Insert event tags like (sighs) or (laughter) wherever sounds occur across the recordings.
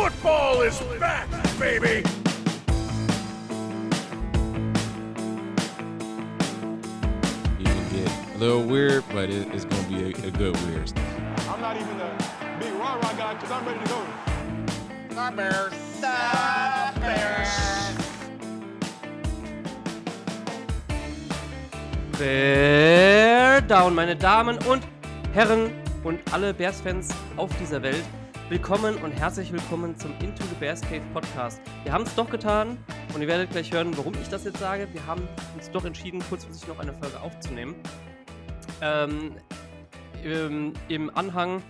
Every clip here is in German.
Football is back, baby! You can get a little weird, but it, it's gonna be a, a good weird. I'm not even a big rah rah guy because I'm ready to go. Bear Down, meine Damen und Herren und alle Bears-Fans auf dieser Welt. Willkommen und herzlich willkommen zum Into the Bears Cave Podcast. Wir haben es doch getan und ihr werdet gleich hören, warum ich das jetzt sage. Wir haben uns doch entschieden, kurzfristig noch eine Folge aufzunehmen. Ähm, im, Im Anhang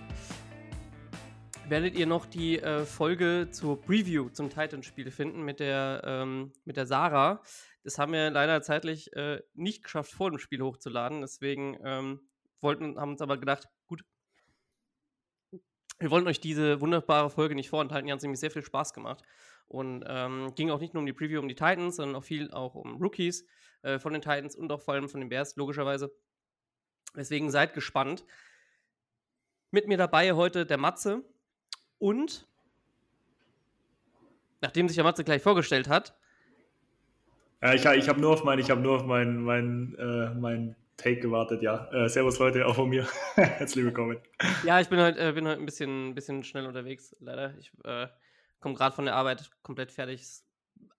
werdet ihr noch die äh, Folge zur Preview zum Titan-Spiel finden mit der, ähm, mit der Sarah. Das haben wir leider zeitlich äh, nicht geschafft, vor dem Spiel hochzuladen. Deswegen ähm, wollten, haben uns aber gedacht, wir wollten euch diese wunderbare Folge nicht vorenthalten. Die hat nämlich sehr viel Spaß gemacht. Und ähm, ging auch nicht nur um die Preview um die Titans, sondern auch viel auch um Rookies äh, von den Titans und auch vor allem von den Bears, logischerweise. Deswegen seid gespannt. Mit mir dabei heute der Matze und nachdem sich der Matze gleich vorgestellt hat, Ja, ich, ich habe nur auf mein, ich habe nur äh, mein Take gewartet, ja. Äh, servus Leute, auch von mir. (laughs) Herzlich willkommen. Ja, ich bin heute, äh, bin heute ein bisschen, bisschen schnell unterwegs, leider. Ich äh, komme gerade von der Arbeit komplett fertig.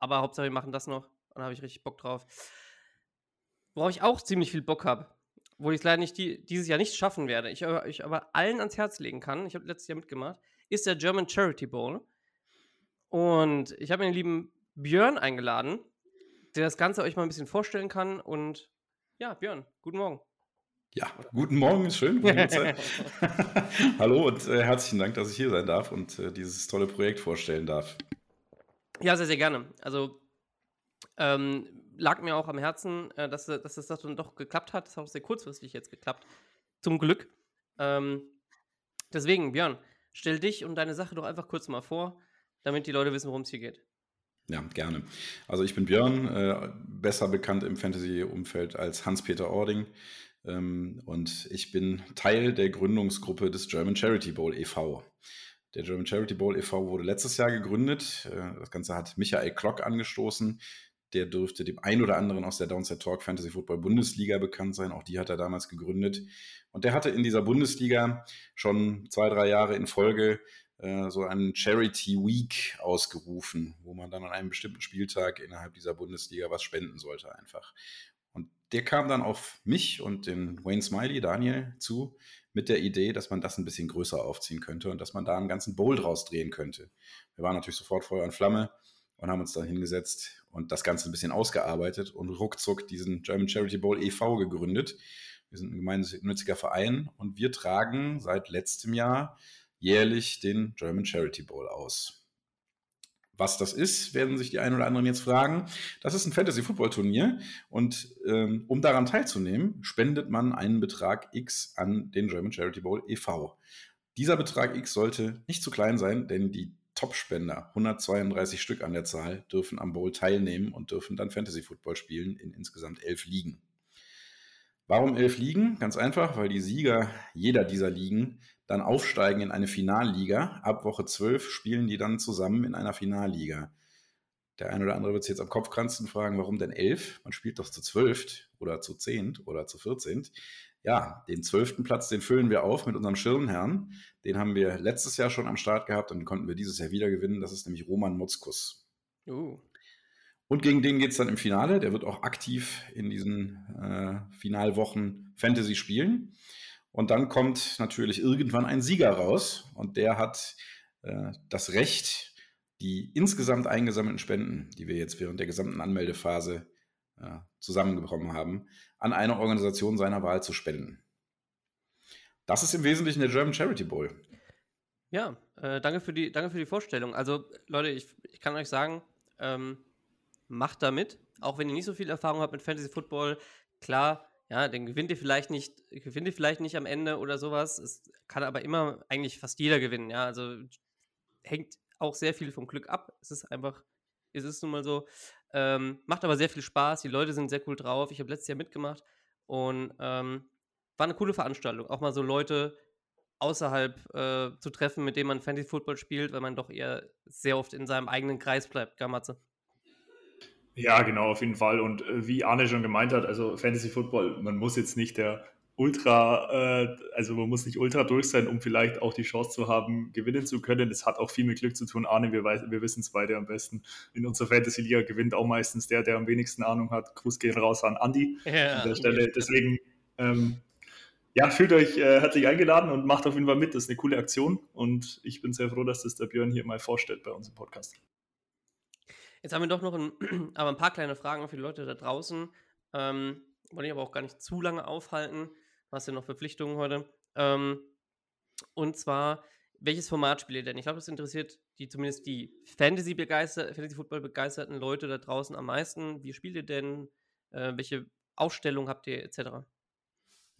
Aber Hauptsache, wir machen das noch. Und habe ich richtig Bock drauf. Worauf ich auch ziemlich viel Bock habe, wo ich es leider nicht die, dieses Jahr nicht schaffen werde, ich ich aber allen ans Herz legen kann, ich habe letztes Jahr mitgemacht, ist der German Charity Bowl. Und ich habe den lieben Björn eingeladen, der das Ganze euch mal ein bisschen vorstellen kann. Und ja, Björn, guten Morgen. Ja, guten Morgen, ist schön. gute Uhrzeit. (laughs) (laughs) Hallo und äh, herzlichen Dank, dass ich hier sein darf und äh, dieses tolle Projekt vorstellen darf. Ja, sehr, sehr gerne. Also ähm, lag mir auch am Herzen, äh, dass, dass das dann doch geklappt hat. Das hat auch sehr kurzfristig jetzt geklappt. Zum Glück. Ähm, deswegen, Björn, stell dich und deine Sache doch einfach kurz mal vor, damit die Leute wissen, worum es hier geht. Ja, gerne. Also ich bin Björn, äh, besser bekannt im Fantasy-Umfeld als Hans-Peter Ording. Ähm, und ich bin Teil der Gründungsgruppe des German Charity Bowl e.V. Der German Charity Bowl e.V. wurde letztes Jahr gegründet. Äh, das Ganze hat Michael Klock angestoßen. Der dürfte dem einen oder anderen aus der Downside Talk Fantasy Football Bundesliga bekannt sein. Auch die hat er damals gegründet. Und der hatte in dieser Bundesliga schon zwei, drei Jahre in Folge so einen Charity Week ausgerufen, wo man dann an einem bestimmten Spieltag innerhalb dieser Bundesliga was spenden sollte einfach. Und der kam dann auf mich und den Wayne Smiley, Daniel, zu mit der Idee, dass man das ein bisschen größer aufziehen könnte und dass man da einen ganzen Bowl draus drehen könnte. Wir waren natürlich sofort Feuer und Flamme und haben uns dann hingesetzt und das Ganze ein bisschen ausgearbeitet und ruckzuck diesen German Charity Bowl e.V. gegründet. Wir sind ein gemeinnütziger Verein und wir tragen seit letztem Jahr jährlich den German Charity Bowl aus. Was das ist, werden sich die einen oder anderen jetzt fragen. Das ist ein Fantasy-Football-Turnier und ähm, um daran teilzunehmen, spendet man einen Betrag X an den German Charity Bowl e.V. Dieser Betrag X sollte nicht zu klein sein, denn die Top-Spender, 132 Stück an der Zahl, dürfen am Bowl teilnehmen und dürfen dann Fantasy-Football spielen in insgesamt elf Ligen. Warum elf Ligen? Ganz einfach, weil die Sieger jeder dieser Ligen dann aufsteigen in eine Finalliga. Ab Woche 12 spielen die dann zusammen in einer Finalliga. Der eine oder andere wird sich jetzt am Kopf kratzen und fragen, warum denn elf? Man spielt doch zu zwölf oder zu zehnt oder zu vierzehnt. Ja, den zwölften Platz, den füllen wir auf mit unserem Schirmherrn. Den haben wir letztes Jahr schon am Start gehabt und den konnten wir dieses Jahr wieder gewinnen. Das ist nämlich Roman Mutzkus. Uh. Und gegen den geht es dann im Finale. Der wird auch aktiv in diesen äh, Finalwochen Fantasy spielen. Und dann kommt natürlich irgendwann ein Sieger raus und der hat äh, das Recht, die insgesamt eingesammelten Spenden, die wir jetzt während der gesamten Anmeldephase äh, zusammengekommen haben, an eine Organisation seiner Wahl zu spenden. Das ist im Wesentlichen der German Charity Bowl. Ja, äh, danke, für die, danke für die Vorstellung. Also, Leute, ich, ich kann euch sagen, ähm, macht da mit. Auch wenn ihr nicht so viel Erfahrung habt mit Fantasy Football, klar, ja, dann gewinnt ihr vielleicht nicht, gewinnt ihr vielleicht nicht am Ende oder sowas. Es kann aber immer eigentlich fast jeder gewinnen, ja. Also hängt auch sehr viel vom Glück ab. Es ist einfach, es ist nun mal so. Ähm, macht aber sehr viel Spaß. Die Leute sind sehr cool drauf. Ich habe letztes Jahr mitgemacht und ähm, war eine coole Veranstaltung. Auch mal so Leute außerhalb äh, zu treffen, mit denen man Fantasy Football spielt, weil man doch eher sehr oft in seinem eigenen Kreis bleibt, Gamatze. Ja, genau, auf jeden Fall. Und äh, wie Arne schon gemeint hat, also Fantasy Football, man muss jetzt nicht der ultra, äh, also man muss nicht ultra durch sein, um vielleicht auch die Chance zu haben, gewinnen zu können. Das hat auch viel mit Glück zu tun. Arne, wir, wir wissen es beide am besten. In unserer Fantasy-Liga gewinnt auch meistens der, der am wenigsten Ahnung hat. Gruß gehen raus an Andi ja, an der Stelle. Deswegen, ähm, ja, fühlt euch äh, herzlich eingeladen und macht auf jeden Fall mit. Das ist eine coole Aktion und ich bin sehr froh, dass das der Björn hier mal vorstellt bei uns im Podcast. Jetzt haben wir doch noch ein, (clears throat) aber ein paar kleine Fragen für die Leute da draußen. Ähm, wollte ich aber auch gar nicht zu lange aufhalten. Du hast ja noch Verpflichtungen heute. Ähm, und zwar, welches Format spielt ihr denn? Ich glaube, das interessiert die zumindest die Fantasy begeister Fantasy Football begeisterten Leute da draußen am meisten. Wie spielt ihr denn? Äh, welche Aufstellung habt ihr etc.?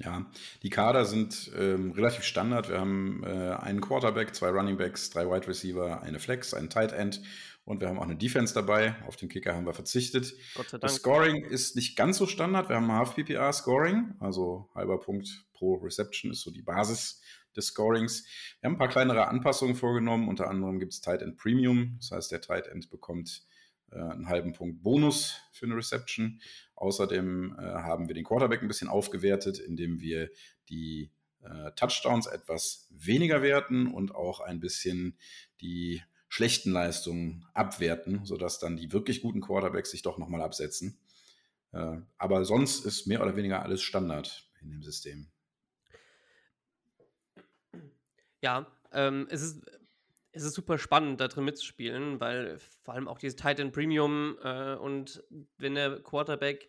Ja, die Kader sind ähm, relativ standard. Wir haben äh, einen Quarterback, zwei Running Backs, drei Wide Receiver, eine Flex, einen Tight End und wir haben auch eine Defense dabei. Auf den Kicker haben wir verzichtet. Gott sei Dank. Das Scoring ist nicht ganz so Standard. Wir haben Half PPR Scoring, also halber Punkt pro Reception ist so die Basis des Scorings. Wir haben ein paar kleinere Anpassungen vorgenommen. Unter anderem gibt es Tight End Premium. Das heißt, der Tight End bekommt einen halben Punkt Bonus für eine Reception. Außerdem äh, haben wir den Quarterback ein bisschen aufgewertet, indem wir die äh, Touchdowns etwas weniger werten und auch ein bisschen die schlechten Leistungen abwerten, sodass dann die wirklich guten Quarterbacks sich doch nochmal absetzen. Äh, aber sonst ist mehr oder weniger alles Standard in dem System. Ja, ähm, es, ist, es ist super spannend, da drin mitzuspielen, weil vor allem auch dieses Titan Premium äh, und wenn der Quarterback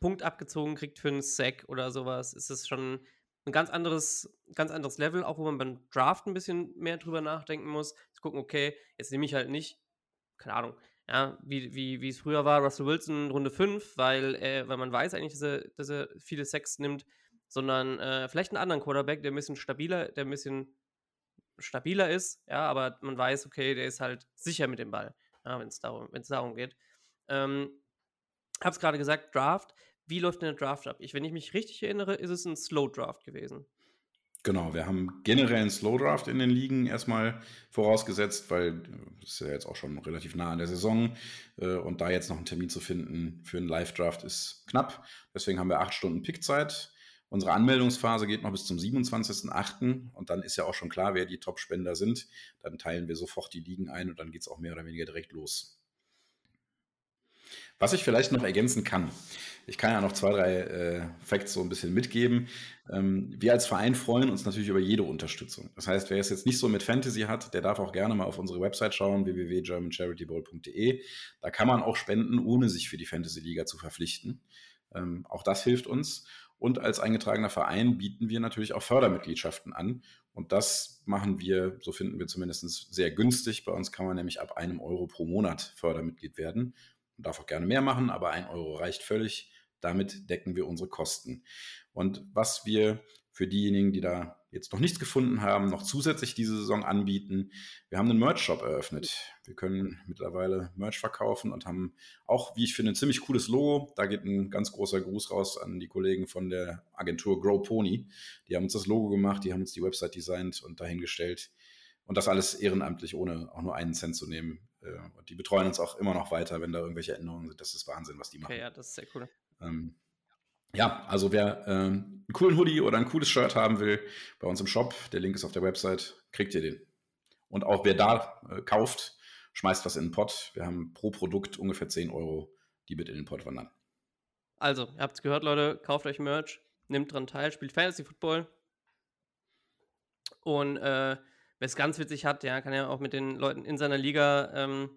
Punkt abgezogen kriegt für einen Sack oder sowas, ist es schon ein ganz anderes, ganz anderes Level, auch wo man beim Draft ein bisschen mehr drüber nachdenken muss. Zu gucken, okay, jetzt nehme ich halt nicht, keine Ahnung, ja, wie, wie, es früher war, Russell Wilson Runde 5, weil, äh, weil man weiß eigentlich, dass er, dass er viele Sex nimmt, sondern äh, vielleicht einen anderen Quarterback, der ein bisschen stabiler, der ein bisschen stabiler ist, ja, aber man weiß, okay, der ist halt sicher mit dem Ball, ja, wenn es darum, darum geht. Ähm, hab's gerade gesagt, Draft wie läuft denn der Draft ab? Ich, wenn ich mich richtig erinnere, ist es ein Slow Draft gewesen. Genau, wir haben generell einen Slow Draft in den Ligen erstmal vorausgesetzt, weil das ist ja jetzt auch schon relativ nah an der Saison äh, und da jetzt noch einen Termin zu finden für einen Live Draft ist knapp. Deswegen haben wir acht Stunden Pickzeit. Unsere Anmeldungsphase geht noch bis zum 27.08. und dann ist ja auch schon klar, wer die Top-Spender sind. Dann teilen wir sofort die Ligen ein und dann geht es auch mehr oder weniger direkt los. Was ich vielleicht noch ergänzen kann, ich kann ja noch zwei, drei äh, Facts so ein bisschen mitgeben. Ähm, wir als Verein freuen uns natürlich über jede Unterstützung. Das heißt, wer es jetzt nicht so mit Fantasy hat, der darf auch gerne mal auf unsere Website schauen, www.germancharitybowl.de. Da kann man auch spenden, ohne sich für die Fantasy-Liga zu verpflichten. Ähm, auch das hilft uns. Und als eingetragener Verein bieten wir natürlich auch Fördermitgliedschaften an. Und das machen wir, so finden wir zumindest sehr günstig. Bei uns kann man nämlich ab einem Euro pro Monat Fördermitglied werden. Man darf auch gerne mehr machen, aber ein Euro reicht völlig. Damit decken wir unsere Kosten. Und was wir für diejenigen, die da jetzt noch nichts gefunden haben, noch zusätzlich diese Saison anbieten. Wir haben einen Merch-Shop eröffnet. Wir können mittlerweile Merch verkaufen und haben auch, wie ich finde, ein ziemlich cooles Logo. Da geht ein ganz großer Gruß raus an die Kollegen von der Agentur Grow Pony. Die haben uns das Logo gemacht, die haben uns die Website designt und dahingestellt. Und das alles ehrenamtlich, ohne auch nur einen Cent zu nehmen. Äh, und die betreuen uns auch immer noch weiter, wenn da irgendwelche Änderungen sind. Das ist Wahnsinn, was die machen. Okay, ja, das ist sehr cool. Ähm, ja, also wer ähm, einen coolen Hoodie oder ein cooles Shirt haben will, bei uns im Shop, der Link ist auf der Website, kriegt ihr den. Und auch wer da äh, kauft, schmeißt was in den Pot. Wir haben pro Produkt ungefähr 10 Euro, die mit in den Pot wandern. Also, ihr habt es gehört, Leute, kauft euch Merch, nehmt dran teil, spielt Fantasy Football. Und äh, wer es ganz witzig hat, ja, kann ja auch mit den Leuten in seiner Liga ähm,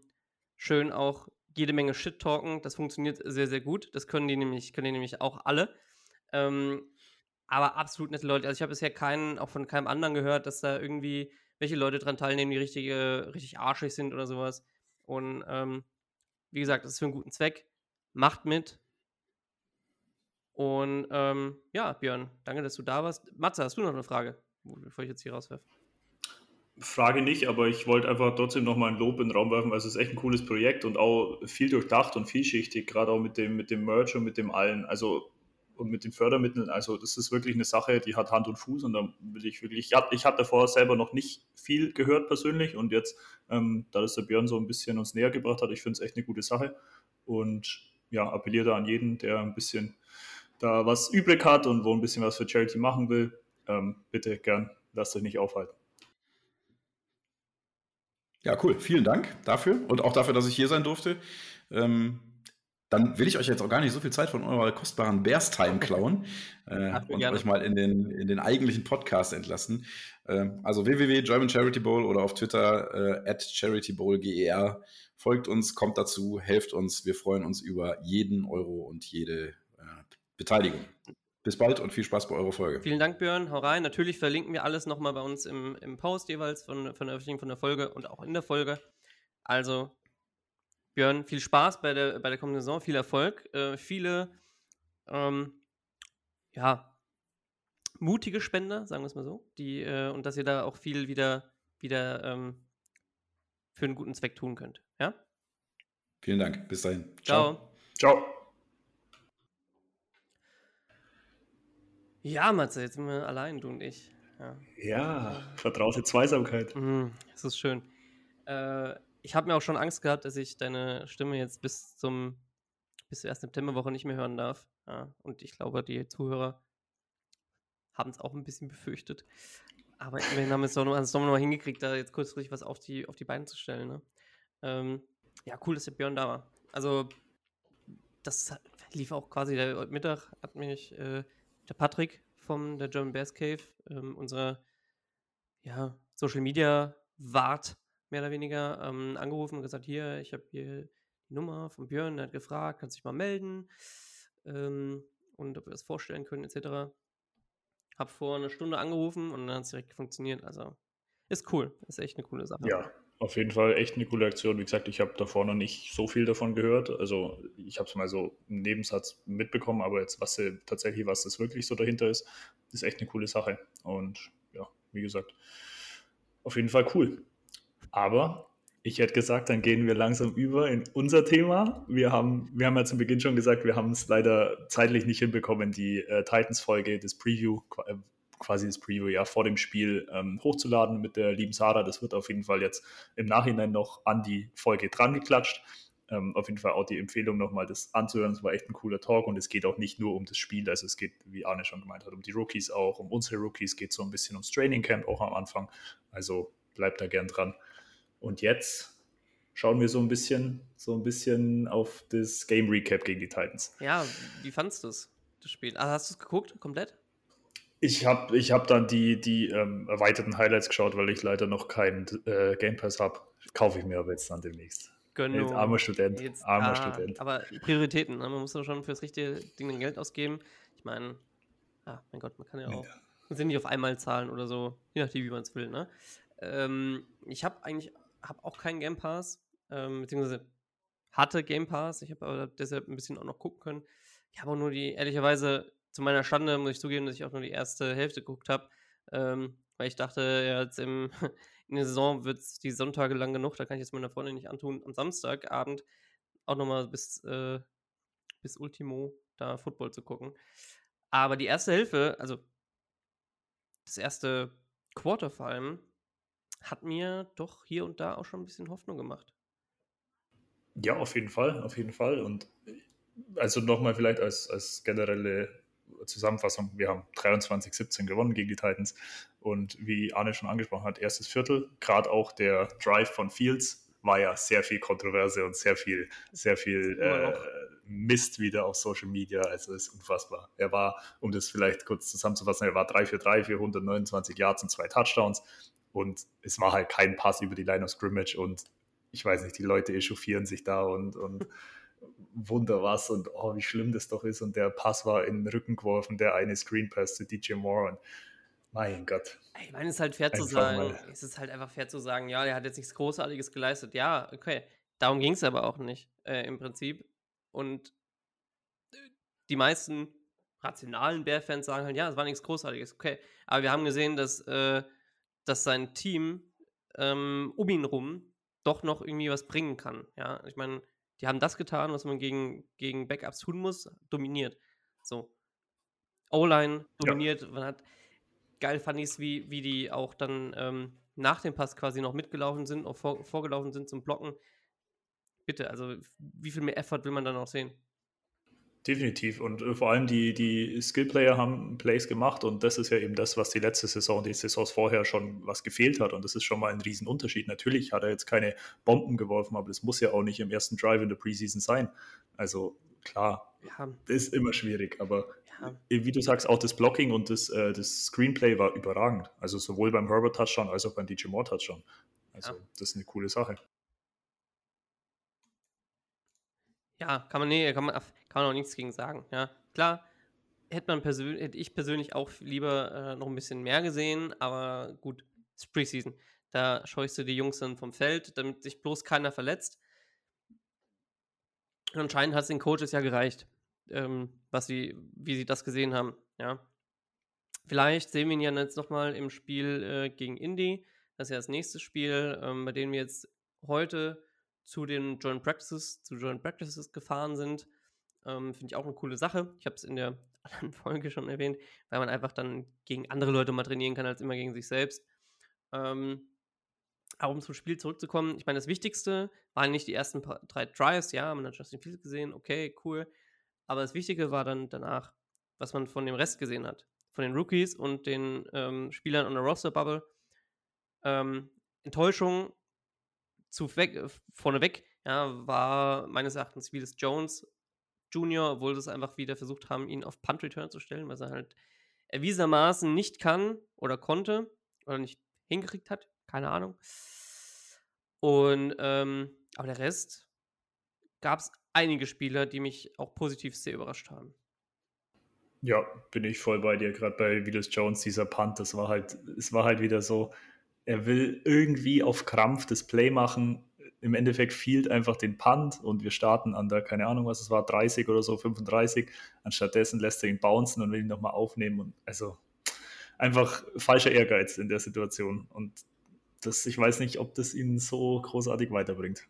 schön auch jede Menge Shit talken. Das funktioniert sehr, sehr gut. Das können die nämlich, können die nämlich auch alle. Ähm, aber absolut nette Leute. Also ich habe bisher keinen, auch von keinem anderen gehört, dass da irgendwie welche Leute dran teilnehmen, die richtig, richtig arschig sind oder sowas. Und ähm, wie gesagt, das ist für einen guten Zweck. Macht mit. Und ähm, ja, Björn, danke, dass du da warst. Matze, hast du noch eine Frage, bevor ich jetzt hier rauswerfe? Frage nicht, aber ich wollte einfach trotzdem nochmal ein Lob in den Raum werfen. Also es ist echt ein cooles Projekt und auch viel durchdacht und vielschichtig, gerade auch mit dem, mit dem Merch und mit dem allen. Also und mit den Fördermitteln, also das ist wirklich eine Sache, die hat Hand und Fuß und da will ich wirklich, ich hatte, ich hatte davor selber noch nicht viel gehört persönlich und jetzt, ähm, da das der Björn so ein bisschen uns näher gebracht hat, ich finde es echt eine gute Sache und ja, appelliere da an jeden, der ein bisschen da was übrig hat und wo ein bisschen was für Charity machen will, ähm, bitte gern, lasst euch nicht aufhalten. Ja, cool. Vielen Dank dafür und auch dafür, dass ich hier sein durfte. Ähm, dann will ich euch jetzt auch gar nicht so viel Zeit von eurer kostbaren Bears-Time klauen (laughs) äh, und gerne. euch mal in den, in den eigentlichen Podcast entlassen. Äh, also www.German Charity Bowl oder auf Twitter äh, at CharityBowlGER. Folgt uns, kommt dazu, helft uns. Wir freuen uns über jeden Euro und jede äh, Beteiligung. Bis bald und viel Spaß bei eurer Folge. Vielen Dank, Björn. Hau rein. Natürlich verlinken wir alles nochmal bei uns im, im Post jeweils von, von der Veröffentlichung von der Folge und auch in der Folge. Also Björn, viel Spaß bei der, bei der kommenden Saison, viel Erfolg, äh, viele, ähm, ja, mutige Spender, sagen wir es mal so, die, äh, und dass ihr da auch viel wieder, wieder ähm, für einen guten Zweck tun könnt. Ja? Vielen Dank. Bis dahin. Ciao. Ciao. Ja, Matze, jetzt sind wir allein, du und ich. Ja, ja vertraute Zweisamkeit. Mhm, das ist schön. Äh, ich habe mir auch schon Angst gehabt, dass ich deine Stimme jetzt bis zum bis zur ersten Septemberwoche nicht mehr hören darf. Ja, und ich glaube, die Zuhörer haben es auch ein bisschen befürchtet. Aber wir haben es doch noch, noch mal hingekriegt, da jetzt kurzfristig was auf die, auf die Beine zu stellen. Ne? Ähm, ja, cool, dass der Björn da war. Also, das lief auch quasi der Mittag, hat mich äh, der Patrick von der German Bears Cave, ähm, unser ja, Social Media Wart, mehr oder weniger, ähm, angerufen und gesagt, hier, ich habe hier die Nummer von Björn, der hat gefragt, kannst du dich mal melden ähm, und ob wir das vorstellen können, etc. Hab vor einer Stunde angerufen und dann hat es direkt funktioniert. Also ist cool, ist echt eine coole Sache. Ja, auf jeden Fall echt eine coole Aktion. Wie gesagt, ich habe davor noch nicht so viel davon gehört. Also ich habe es mal so im Nebensatz mitbekommen, aber jetzt, was tatsächlich, was das wirklich so dahinter ist, ist echt eine coole Sache. Und ja, wie gesagt, auf jeden Fall cool. Aber ich hätte gesagt, dann gehen wir langsam über in unser Thema. Wir haben, wir haben ja zu Beginn schon gesagt, wir haben es leider zeitlich nicht hinbekommen, die äh, Titans-Folge, das Preview, äh, quasi das Preview ja vor dem Spiel ähm, hochzuladen mit der lieben Sarah. Das wird auf jeden Fall jetzt im Nachhinein noch an die Folge dran geklatscht. Ähm, auf jeden Fall auch die Empfehlung nochmal, das anzuhören. Es war echt ein cooler Talk und es geht auch nicht nur um das Spiel, also es geht, wie Arne schon gemeint hat, um die Rookies auch, um unsere Rookies, geht so ein bisschen ums Training Camp auch am Anfang. Also bleibt da gern dran. Und jetzt schauen wir so ein bisschen, so ein bisschen auf das Game Recap gegen die Titans. Ja, wie fandest du es, das Spiel? Also hast du es geguckt, komplett? Ich habe ich hab dann die, die ähm, erweiterten Highlights geschaut, weil ich leider noch keinen äh, Game Pass habe. Kaufe ich mir aber jetzt dann demnächst. Gönnung. Jetzt armer Student. Jetzt, armer ah, Student. Aber Prioritäten, ne? man muss doch schon fürs richtige Ding Geld ausgeben. Ich meine, ah, mein Gott, man kann ja auch. Man sind nicht auf einmal zahlen oder so, je nachdem, wie man es will. Ne? Ähm, ich habe eigentlich hab auch keinen Game Pass, ähm, beziehungsweise hatte Game Pass. Ich habe aber deshalb ein bisschen auch noch gucken können. Ich habe auch nur die, ehrlicherweise, zu meiner Schande muss ich zugeben, dass ich auch nur die erste Hälfte geguckt habe, ähm, weil ich dachte, ja, jetzt im, (laughs) in der Saison wird es die Sonntage lang genug, da kann ich jetzt meiner Freundin nicht antun, am Samstagabend auch nochmal bis, äh, bis Ultimo da Football zu gucken. Aber die erste Hälfte, also das erste Quarter vor allem, hat mir doch hier und da auch schon ein bisschen Hoffnung gemacht. Ja, auf jeden Fall, auf jeden Fall. Und also nochmal vielleicht als, als generelle Zusammenfassung, wir haben 23-17 gewonnen gegen die Titans. Und wie Arne schon angesprochen hat, erstes Viertel, gerade auch der Drive von Fields war ja sehr viel Kontroverse und sehr viel, sehr viel äh, Mist wieder auf Social Media, also ist unfassbar. Er war, um das vielleicht kurz zusammenzufassen, er war 3 für 3 für 129 Yards und zwei Touchdowns. Und es war halt kein Pass über die Line of Scrimmage. Und ich weiß nicht, die Leute echauffieren sich da und, und (laughs) Wunder was und oh, wie schlimm das doch ist. Und der Pass war in den Rücken geworfen, der eine Screen Pass zu DJ Moore und mein Gott. Ich meine, es ist halt fair einfach zu sagen, mal. es ist halt einfach fair zu sagen, ja, der hat jetzt nichts Großartiges geleistet. Ja, okay. Darum ging es aber auch nicht, äh, im Prinzip. Und die meisten rationalen Bear-Fans sagen halt, ja, es war nichts Großartiges, okay. Aber wir haben gesehen, dass, äh, dass sein Team ähm, um ihn rum doch noch irgendwie was bringen kann. Ja, ich meine, die haben das getan, was man gegen, gegen Backups tun muss, dominiert. So. O-Line dominiert. Ja. Man hat geil fand ich wie, wie die auch dann ähm, nach dem Pass quasi noch mitgelaufen sind, auch vor, vorgelaufen sind zum Blocken. Bitte, also wie viel mehr Effort will man dann noch sehen? Definitiv. Und äh, vor allem die, die Skillplayer haben Plays gemacht und das ist ja eben das, was die letzte Saison, die Saisons vorher schon was gefehlt hat. Und das ist schon mal ein Riesenunterschied. Natürlich hat er jetzt keine Bomben geworfen, aber das muss ja auch nicht im ersten Drive in der Preseason sein. Also klar, ja. das ist immer schwierig, aber ja. wie du sagst, auch das Blocking und das, äh, das Screenplay war überragend. Also sowohl beim Herbert Touchdown als auch beim DJ Moore Touchdown. Also ja. das ist eine coole Sache. Ja, kann man, nee, kann man, kann man auch nichts gegen sagen. Ja, klar, hätte, man persönlich, hätte ich persönlich auch lieber äh, noch ein bisschen mehr gesehen, aber gut, es ist Preseason. Da scheust du die Jungs dann vom Feld, damit sich bloß keiner verletzt. Und anscheinend hat es den Coaches ja gereicht, ähm, was sie, wie sie das gesehen haben. Ja. Vielleicht sehen wir ihn ja jetzt nochmal im Spiel äh, gegen Indy. Das ist ja das nächste Spiel, ähm, bei dem wir jetzt heute zu den Joint Practices, zu Joint Practices gefahren sind. Ähm, Finde ich auch eine coole Sache. Ich habe es in der (laughs) anderen Folge schon erwähnt, weil man einfach dann gegen andere Leute mal trainieren kann, als immer gegen sich selbst. Ähm, aber um zum Spiel zurückzukommen, ich meine, das Wichtigste waren nicht die ersten paar, drei Drives, ja, man hat Justin Fields gesehen, okay, cool. Aber das Wichtige war dann danach, was man von dem Rest gesehen hat. Von den Rookies und den ähm, Spielern on der Roster-Bubble. Ähm, Enttäuschung zu weg, äh, vorneweg, ja, war meines Erachtens Willis Jones Jr., obwohl sie es einfach wieder versucht haben, ihn auf Punt Return zu stellen, was er halt erwiesenermaßen nicht kann oder konnte oder nicht hingekriegt hat. Keine Ahnung. Und, ähm, aber der Rest gab es einige Spieler, die mich auch positiv sehr überrascht haben. Ja, bin ich voll bei dir. Gerade bei Willis Jones, dieser Punt, das war halt, es war halt wieder so, er will irgendwie auf Krampf das Play machen. Im Endeffekt fehlt einfach den Punt und wir starten an der, keine Ahnung, was es war, 30 oder so, 35. Anstattdessen lässt er ihn bouncen und will ihn nochmal aufnehmen. Und also einfach falscher Ehrgeiz in der Situation. Und das, ich weiß nicht, ob das ihn so großartig weiterbringt.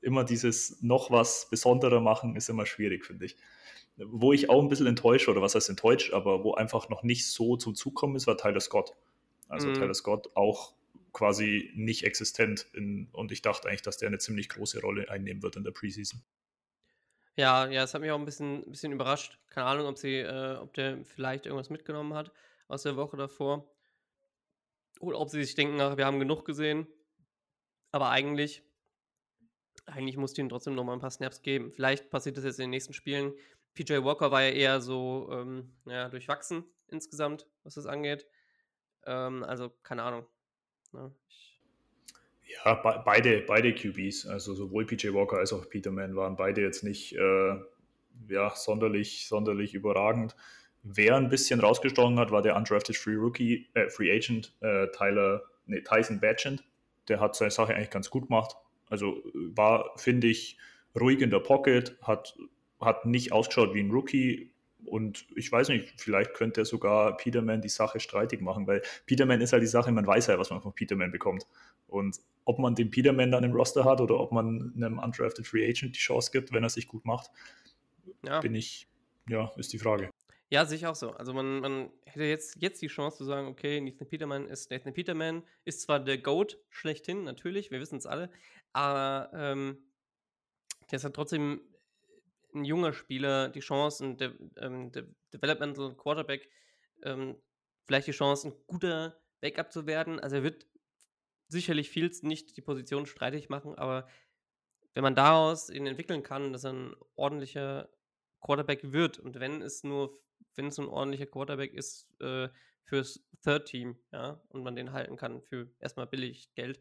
Immer dieses noch was Besonderer machen ist immer schwierig, finde ich. Wo ich auch ein bisschen enttäuscht, oder was heißt enttäuscht, aber wo einfach noch nicht so zum Zug kommen ist, war Tyler Scott. Also mhm. Tyler Scott auch quasi nicht existent. In, und ich dachte eigentlich, dass der eine ziemlich große Rolle einnehmen wird in der Preseason. Ja, ja, es hat mich auch ein bisschen, ein bisschen überrascht. Keine Ahnung, ob sie, äh, ob der vielleicht irgendwas mitgenommen hat aus der Woche davor. Oder ob sie sich denken, ach, wir haben genug gesehen. Aber eigentlich, eigentlich musste ihnen trotzdem noch mal ein paar Snaps geben. Vielleicht passiert das jetzt in den nächsten Spielen. PJ Walker war ja eher so ähm, ja, durchwachsen insgesamt, was das angeht. Ähm, also, keine Ahnung. Ne? Ja, be beide, beide QBs, also sowohl PJ Walker als auch Peterman waren beide jetzt nicht äh, ja, sonderlich, sonderlich überragend. Wer ein bisschen rausgestochen hat, war der undrafted Free Rookie, äh, Free Agent äh, Tyler, nee, Tyson Badgent. Der hat seine Sache eigentlich ganz gut gemacht. Also war, finde ich, ruhig in der Pocket, hat, hat nicht ausgeschaut wie ein Rookie, und ich weiß nicht, vielleicht könnte sogar Peterman die Sache streitig machen, weil Peterman ist halt die Sache, man weiß ja, was man von Peterman bekommt. Und ob man den Peterman dann im Roster hat oder ob man einem undrafted Free Agent die Chance gibt, wenn er sich gut macht, ja. bin ich, ja, ist die Frage. Ja, sehe ich auch so. Also man, man hätte jetzt, jetzt die Chance zu sagen, okay, Nathan Peterman ist Nathan Peterman, ist zwar der GOAT schlechthin, natürlich, wir wissen es alle, aber ähm, der ist halt trotzdem ein junger Spieler die Chance, ein De ähm, De Developmental Quarterback, ähm, vielleicht die Chance, ein guter Backup zu werden. Also er wird sicherlich Fields nicht die Position streitig machen, aber wenn man daraus ihn entwickeln kann, dass er ein ordentlicher Quarterback wird und wenn es nur, wenn es ein ordentlicher Quarterback ist äh, fürs Third Team, ja, und man den halten kann für erstmal billig Geld,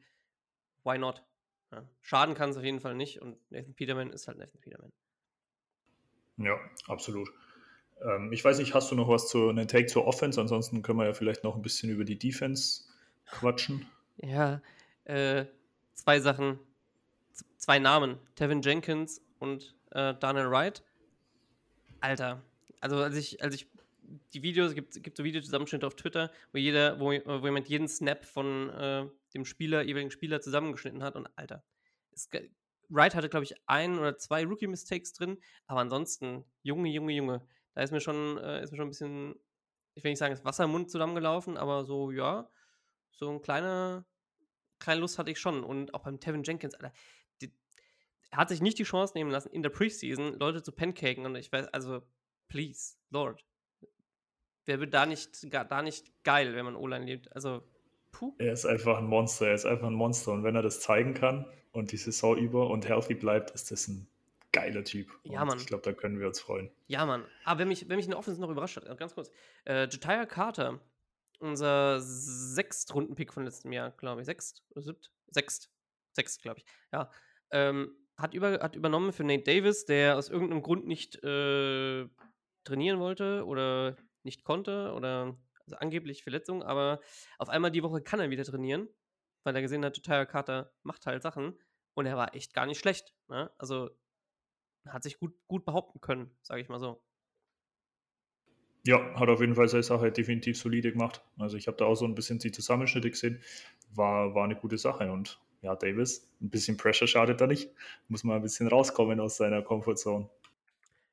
why not? Ja. Schaden kann es auf jeden Fall nicht und Nathan Peterman ist halt Nathan Peterman. Ja, absolut. Ähm, ich weiß nicht, hast du noch was zu einem Take zur Offense? Ansonsten können wir ja vielleicht noch ein bisschen über die Defense quatschen. Ja, äh, zwei Sachen, zwei Namen, Tevin Jenkins und äh, Daniel Wright. Alter, also als ich, als ich die Videos, gibt, gibt so Videozusammenschnitte auf Twitter, wo jeder, wo, wo jemand jeden Snap von äh, dem Spieler, jeweiligen Spieler zusammengeschnitten hat und Alter, es Wright hatte, glaube ich, ein oder zwei Rookie-Mistakes drin, aber ansonsten, Junge, Junge, Junge, Da ist mir schon, äh, ist mir schon ein bisschen, ich will nicht sagen, das Wasser im Mund zusammengelaufen, aber so, ja, so ein kleiner, kleine Lust hatte ich schon. Und auch beim Tevin Jenkins, Alter, die, er hat sich nicht die Chance nehmen lassen, in der Preseason Leute zu pancaken. Und ich weiß, also, please, Lord. Wer wird da nicht, da nicht geil, wenn man O-Line lebt? Also, puh. Er ist einfach ein Monster, er ist einfach ein Monster. Und wenn er das zeigen kann und die Saison über und healthy bleibt, ist das ein geiler Typ. Ja, Mann. Ich glaube, da können wir uns freuen. Ja, Mann. Aber wenn mich, wenn mich in der Offense noch überrascht hat, ganz kurz. Äh, Jatire Carter, unser Sechstrunden-Pick von letztem Jahr, glaube ich. Sechst oder siebt? Sechst. Sechst, glaube ich. Ja. Ähm, hat, über, hat übernommen für Nate Davis, der aus irgendeinem Grund nicht äh, trainieren wollte oder nicht konnte oder also angeblich Verletzung, aber auf einmal die Woche kann er wieder trainieren, weil er gesehen hat, Jatire Carter macht halt Sachen und er war echt gar nicht schlecht. Ne? Also hat sich gut, gut behaupten können, sage ich mal so. Ja, hat auf jeden Fall seine Sache definitiv solide gemacht. Also ich habe da auch so ein bisschen die Zusammenschnitte gesehen. War, war eine gute Sache. Und ja, Davis, ein bisschen Pressure schadet da nicht. Muss mal ein bisschen rauskommen aus seiner Comfortzone.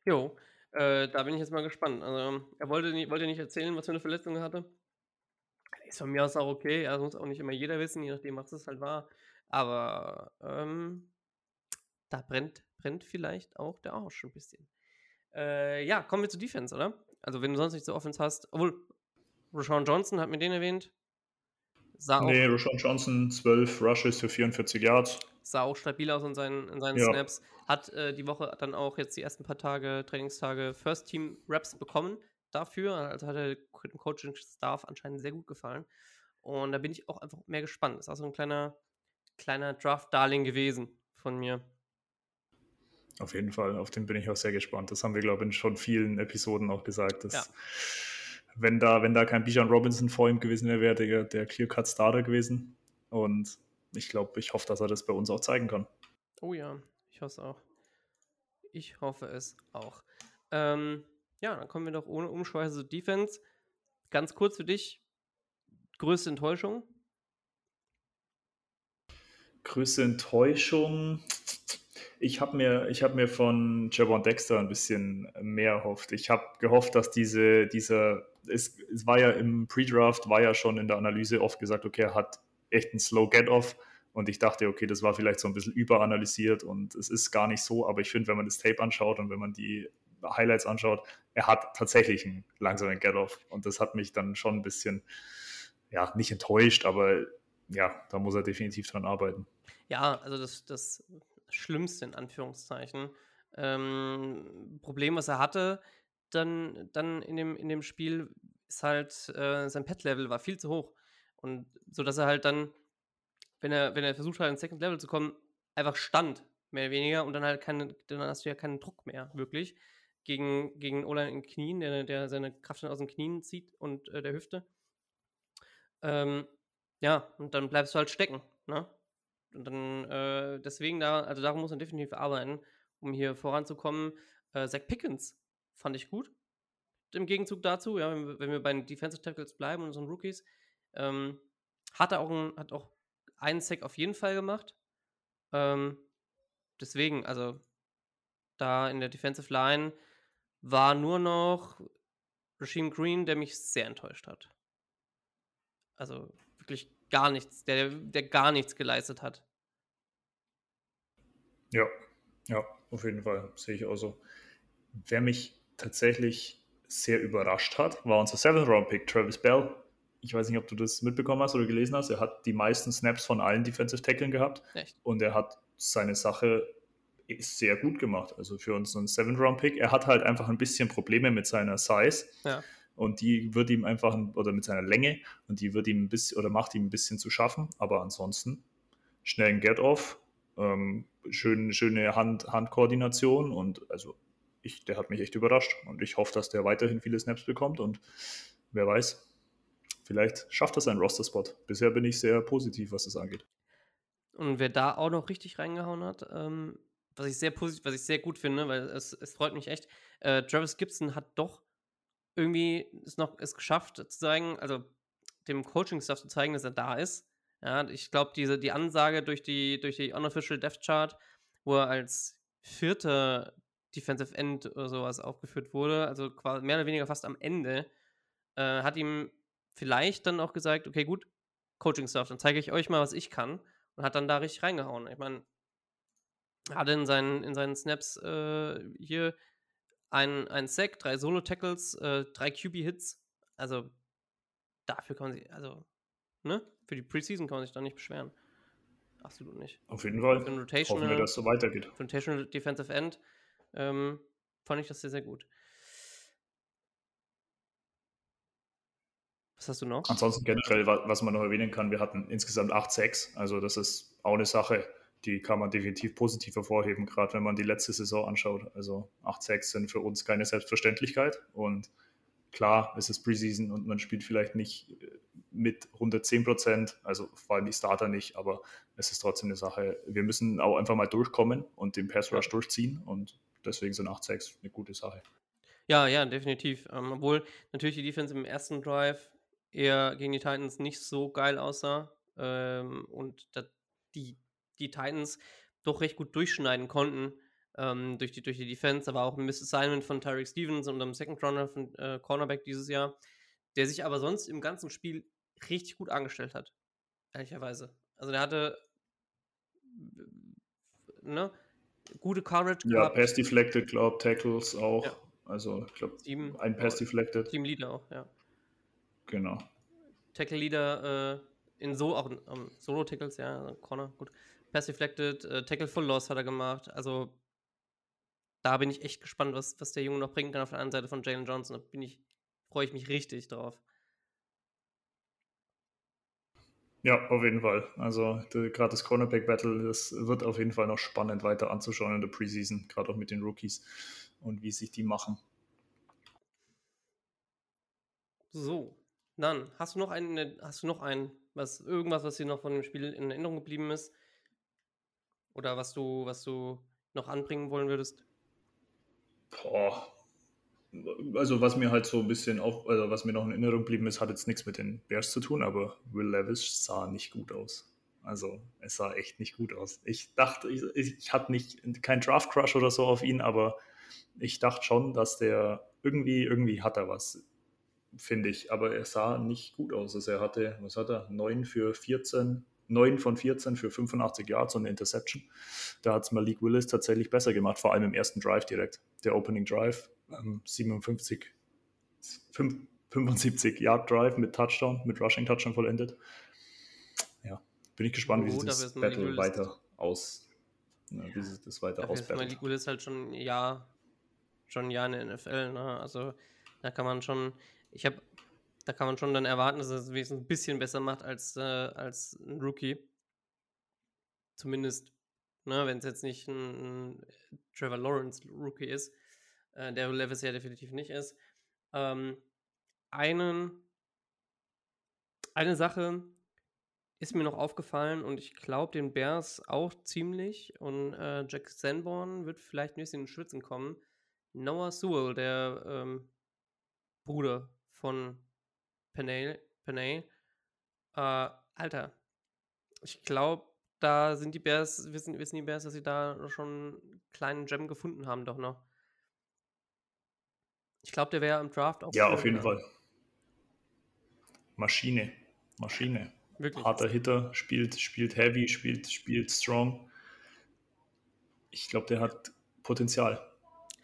Jo, äh, da bin ich jetzt mal gespannt. Also, er wollte, nie, wollte nicht erzählen, was für eine Verletzung er hatte. Ist von mir aus auch okay. Ja, das muss auch nicht immer jeder wissen, je nachdem, was es halt war. Aber ähm, da brennt, brennt vielleicht auch der Arsch ein bisschen. Äh, ja, kommen wir zur Defense, oder? Also, wenn du sonst nicht so Offense hast. Obwohl, Rashawn Johnson hat mir den erwähnt. Sah auch, Nee, Rashawn Johnson, 12 Rushes für 44 Yards. sah auch stabil aus in seinen, in seinen Ja. Snaps. Hat äh, die Woche dann auch jetzt die ersten paar Tage, Trainingstage, First Team Reps bekommen dafür. Also hat er dem Coaching-Staff anscheinend sehr gut gefallen. Und da bin ich auch einfach mehr gespannt. Ist auch so ein kleiner, kleiner Draft-Darling gewesen von mir. Auf jeden Fall, auf den bin ich auch sehr gespannt. Das haben wir, glaube ich, in schon vielen Episoden auch gesagt. Dass, Ja. wenn, da, wenn da kein Bijan Robinson vor ihm gewesen wäre, wäre der, der Clear-Cut-Starter gewesen. Und ich glaube, ich hoffe, dass er das bei uns auch zeigen kann. Oh ja, ich hoffe es auch. Ich hoffe es auch. Ähm, ja, dann kommen wir doch ohne Umschweiße zur Defense. Ganz kurz für dich. Größte Enttäuschung? Größte Enttäuschung. Ich habe mir, hab mir von Javon Dexter ein bisschen mehr erhofft. Ich habe gehofft, dass diese, dieser, es, es war ja im Pre-Draft, war ja schon in der Analyse oft gesagt, okay, er hat echt einen Slow Get-Off. Und ich dachte, okay, das war vielleicht so ein bisschen überanalysiert und es ist gar nicht so. Aber ich finde, wenn man das Tape anschaut und wenn man die Highlights anschaut, er hat tatsächlich einen langsamen Get-Off. Und das hat mich dann schon ein bisschen, ja, nicht enttäuscht, aber ja, da muss er definitiv dran arbeiten. Ja, also das, das Schlimmste in Anführungszeichen. Ähm, Problem, was er hatte, dann, dann in, dem, in dem Spiel, ist halt, äh, sein Pet-Level war viel zu hoch. Und so dass er halt dann, wenn er, wenn er versucht hat, ins Second Level zu kommen, einfach stand, mehr oder weniger, und dann halt keine, dann hast du ja keinen Druck mehr, wirklich, gegen, gegen Ola in den Knien, der, der seine Kraft dann aus den Knien zieht und äh, der Hüfte. Ähm, ja, und dann bleibst du halt stecken, ne? Und dann, äh, deswegen da, also darum muss man definitiv arbeiten, um hier voranzukommen. Äh, Zach Pickens fand ich gut. Im Gegenzug dazu, ja, wenn wir, wenn wir bei den Defensive Tackles bleiben und unseren Rookies, ähm, hat er auch, ein, hat auch einen Sack auf jeden Fall gemacht. Ähm, deswegen, also da in der Defensive Line war nur noch Rasheem Green, der mich sehr enttäuscht hat. Also wirklich gar nichts, der, der gar nichts geleistet hat. Ja, ja, auf jeden Fall, sehe ich auch so. Wer mich tatsächlich sehr überrascht hat, war unser Seventh Round Pick, Travis Bell. Ich weiß nicht, ob du das mitbekommen hast oder gelesen hast. Er hat die meisten Snaps von allen Defensive Tackeln gehabt Echt? und er hat seine Sache sehr gut gemacht. Also für unseren Seventh Round Pick. Er hat halt einfach ein bisschen Probleme mit seiner Size. Ja. Und die wird ihm einfach, oder mit seiner Länge, und die wird ihm ein bisschen, oder macht ihm ein bisschen zu schaffen. Aber ansonsten schnellen Get-Off, ähm, schön, schöne Hand, Handkoordination und also ich, der hat mich echt überrascht. Und ich hoffe, dass der weiterhin viele Snaps bekommt und wer weiß, vielleicht schafft er seinen Roster-Spot. Bisher bin ich sehr positiv, was das angeht. Und wer da auch noch richtig reingehauen hat, ähm, was ich sehr positiv, was ich sehr gut finde, weil es, es freut mich echt, äh, Travis Gibson hat doch irgendwie es noch es geschafft zu zeigen, also dem Coaching-Staff zu zeigen, dass er da ist. Ja, ich glaube, diese die Ansage durch die durch die unofficial Death Chart, wo er als vierter Defensive End oder sowas aufgeführt wurde, also quasi mehr oder weniger fast am Ende, äh, hat ihm vielleicht dann auch gesagt, okay, gut, Coaching-Stuff, dann zeige ich euch mal, was ich kann. Und hat dann da richtig reingehauen. Ich meine, hatte in seinen, in seinen Snaps äh, hier ein, ein Sack, drei Solo-Tackles, äh, drei QB-Hits. Also dafür kann man sich, also, ne? Für die Preseason kann man sich da nicht beschweren. Absolut nicht. Auf jeden Fall. Hoffen wir, dass es so weitergeht. für Rotational Defensive End ähm, fand ich das sehr, sehr gut. Was hast du noch? Ansonsten generell, wa- was man noch erwähnen kann, wir hatten insgesamt 8-6. Also das ist auch eine Sache, die kann man definitiv positiv hervorheben, gerade wenn man die letzte Saison anschaut. Also 8-6 sind für uns keine Selbstverständlichkeit. Und klar, es ist Preseason und man spielt vielleicht nicht äh, mit 110 Prozent, also vor allem die Starter nicht, aber es ist trotzdem eine Sache. Wir müssen auch einfach mal durchkommen und den Pass Rush durchziehen und deswegen sind 8-6 eine gute Sache. Ja, ja, definitiv. Ähm, obwohl natürlich die Defense im ersten Drive eher gegen die Titans nicht so geil aussah ähm, und da die, die Titans doch recht gut durchschneiden konnten ähm, durch, die, durch die Defense. Da war auch ein Misassignment von Tyreek Stevens und einem Second Runner von äh, Cornerback dieses Jahr, der sich aber sonst im ganzen Spiel richtig gut angestellt hat. Ehrlicherweise. Also der hatte äh, ne, gute Coverage Ja, gehabt. Pass Deflected, glaube Tackles auch. Ja. Also ich glaube, ein Pass Deflected. Team Leader auch, ja. Genau. Tackle Leader äh, in so auch ähm, Solo Tackles, ja, Corner, gut. Pass deflected, äh, Tackle for Loss hat er gemacht. Also da bin ich echt gespannt, was, was der Junge noch bringen kann auf der anderen Seite von Jalen Johnson. Da bin ich, freue ich mich richtig drauf. Ja, auf jeden Fall. Also gerade das Cornerback-Battle, das wird auf jeden Fall noch spannend weiter anzuschauen in der Preseason, gerade auch mit den Rookies und wie sich die machen. So, dann hast du noch einen, hast du noch einen, was irgendwas, was dir noch von dem Spiel in Erinnerung geblieben ist? Oder was du, was du noch anbringen wollen würdest? Boah. Also was mir halt so ein bisschen auf, also was mir noch in Erinnerung geblieben ist, hat jetzt nichts mit den Bears zu tun, aber Will Levis sah nicht gut aus. Also es sah echt nicht gut aus. Ich dachte, ich, ich hatte nicht kein Draft Crush oder so auf ihn, aber ich dachte schon, dass der irgendwie, irgendwie hat er was, finde ich. Aber er sah nicht gut aus. Also er hatte, was hat er? 9 für 14, 9 von 14 für 85 Yards und eine Interception. Da hat es Malik Willis tatsächlich besser gemacht, vor allem im ersten Drive direkt. Der Opening Drive, ähm, 57, 5, 75 Yard Drive mit Touchdown, mit Rushing Touchdown vollendet. Ja, bin ich gespannt, wie Oh, sich das Battle Willis- weiter aus, ja, wie sich das weiter ausbattelt. Malik Willis halt schon ein Jahr, schon ein Jahr in der NFL, ne? Also da kann man schon, ich habe, da kann man schon dann erwarten, dass er es wenigstens ein bisschen besser macht als, äh, als ein Rookie. Zumindest, ne, wenn es jetzt nicht ein, ein Trevor Lawrence Rookie ist, äh, der Levis ja definitiv nicht ist. Ähm, einen, eine Sache ist mir noch aufgefallen und ich glaube den Bears auch ziemlich und äh, Jack Sanborn wird vielleicht bisschen in Schwitzen kommen. Noah Sewell, der ähm, Bruder von Panay, Panay äh, Alter, ich glaube, da sind die Bears, wissen, wissen die Bears, dass sie da schon einen kleinen Gem gefunden haben, doch noch. Ich glaube, der wäre im Draft auch. Ja, auf jeden. Fall. Maschine. Maschine. Wirklich. Harter Hitter, spielt, spielt heavy, spielt, spielt strong. Ich glaube, der hat Potenzial.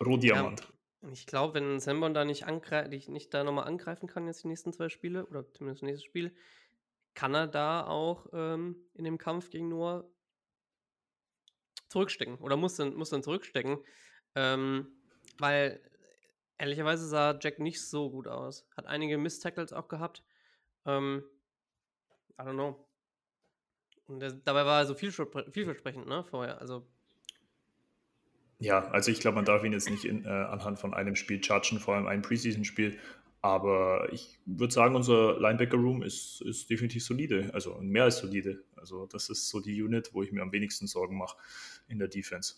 Rohdiamant. Und Ich glaube, wenn Sambon da nicht, nicht, da nochmal angreifen kann, jetzt die nächsten zwei Spiele, oder zumindest das nächste Spiel, kann er da auch ähm, in dem Kampf gegen Noah zurückstecken. Oder muss dann, muss dann zurückstecken. Ähm, weil ehrlicherweise sah Jack nicht so gut aus. Hat einige Miss-Tackles auch gehabt. Ähm, I don't know. Und der, dabei war er so vielverspre vielversprechend, ne, vorher. Also, Ja, also ich glaube, man darf ihn jetzt nicht in, äh, anhand von einem Spiel judgen, vor allem ein Preseason-Spiel. Aber ich würde sagen, unser Linebacker-Room ist, ist definitiv solide, also mehr als solide. Also das ist so die Unit, wo ich mir am wenigsten Sorgen mache in der Defense.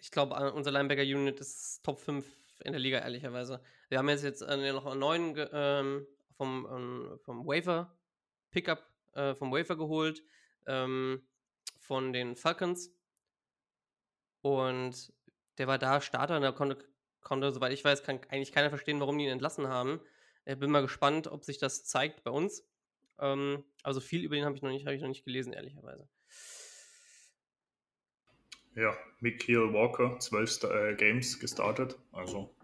Ich glaube, äh, unser Linebacker-Unit ist Top 5 in der Liga, ehrlicherweise. Wir haben jetzt, jetzt äh, noch einen neuen ähm, vom, ähm, vom Waiver Pickup äh, vom Waiver geholt ähm, von den Falcons. Und der war da Starter und da konnte, konnte, soweit ich weiß, kann eigentlich keiner verstehen, warum die ihn entlassen haben. Ich bin mal gespannt, ob sich das zeigt bei uns. Ähm, also viel über den habe ich, noch nicht, hab ich noch nicht gelesen, ehrlicherweise. Ja, Mikhail Walker, 12 äh, Games gestartet. Also,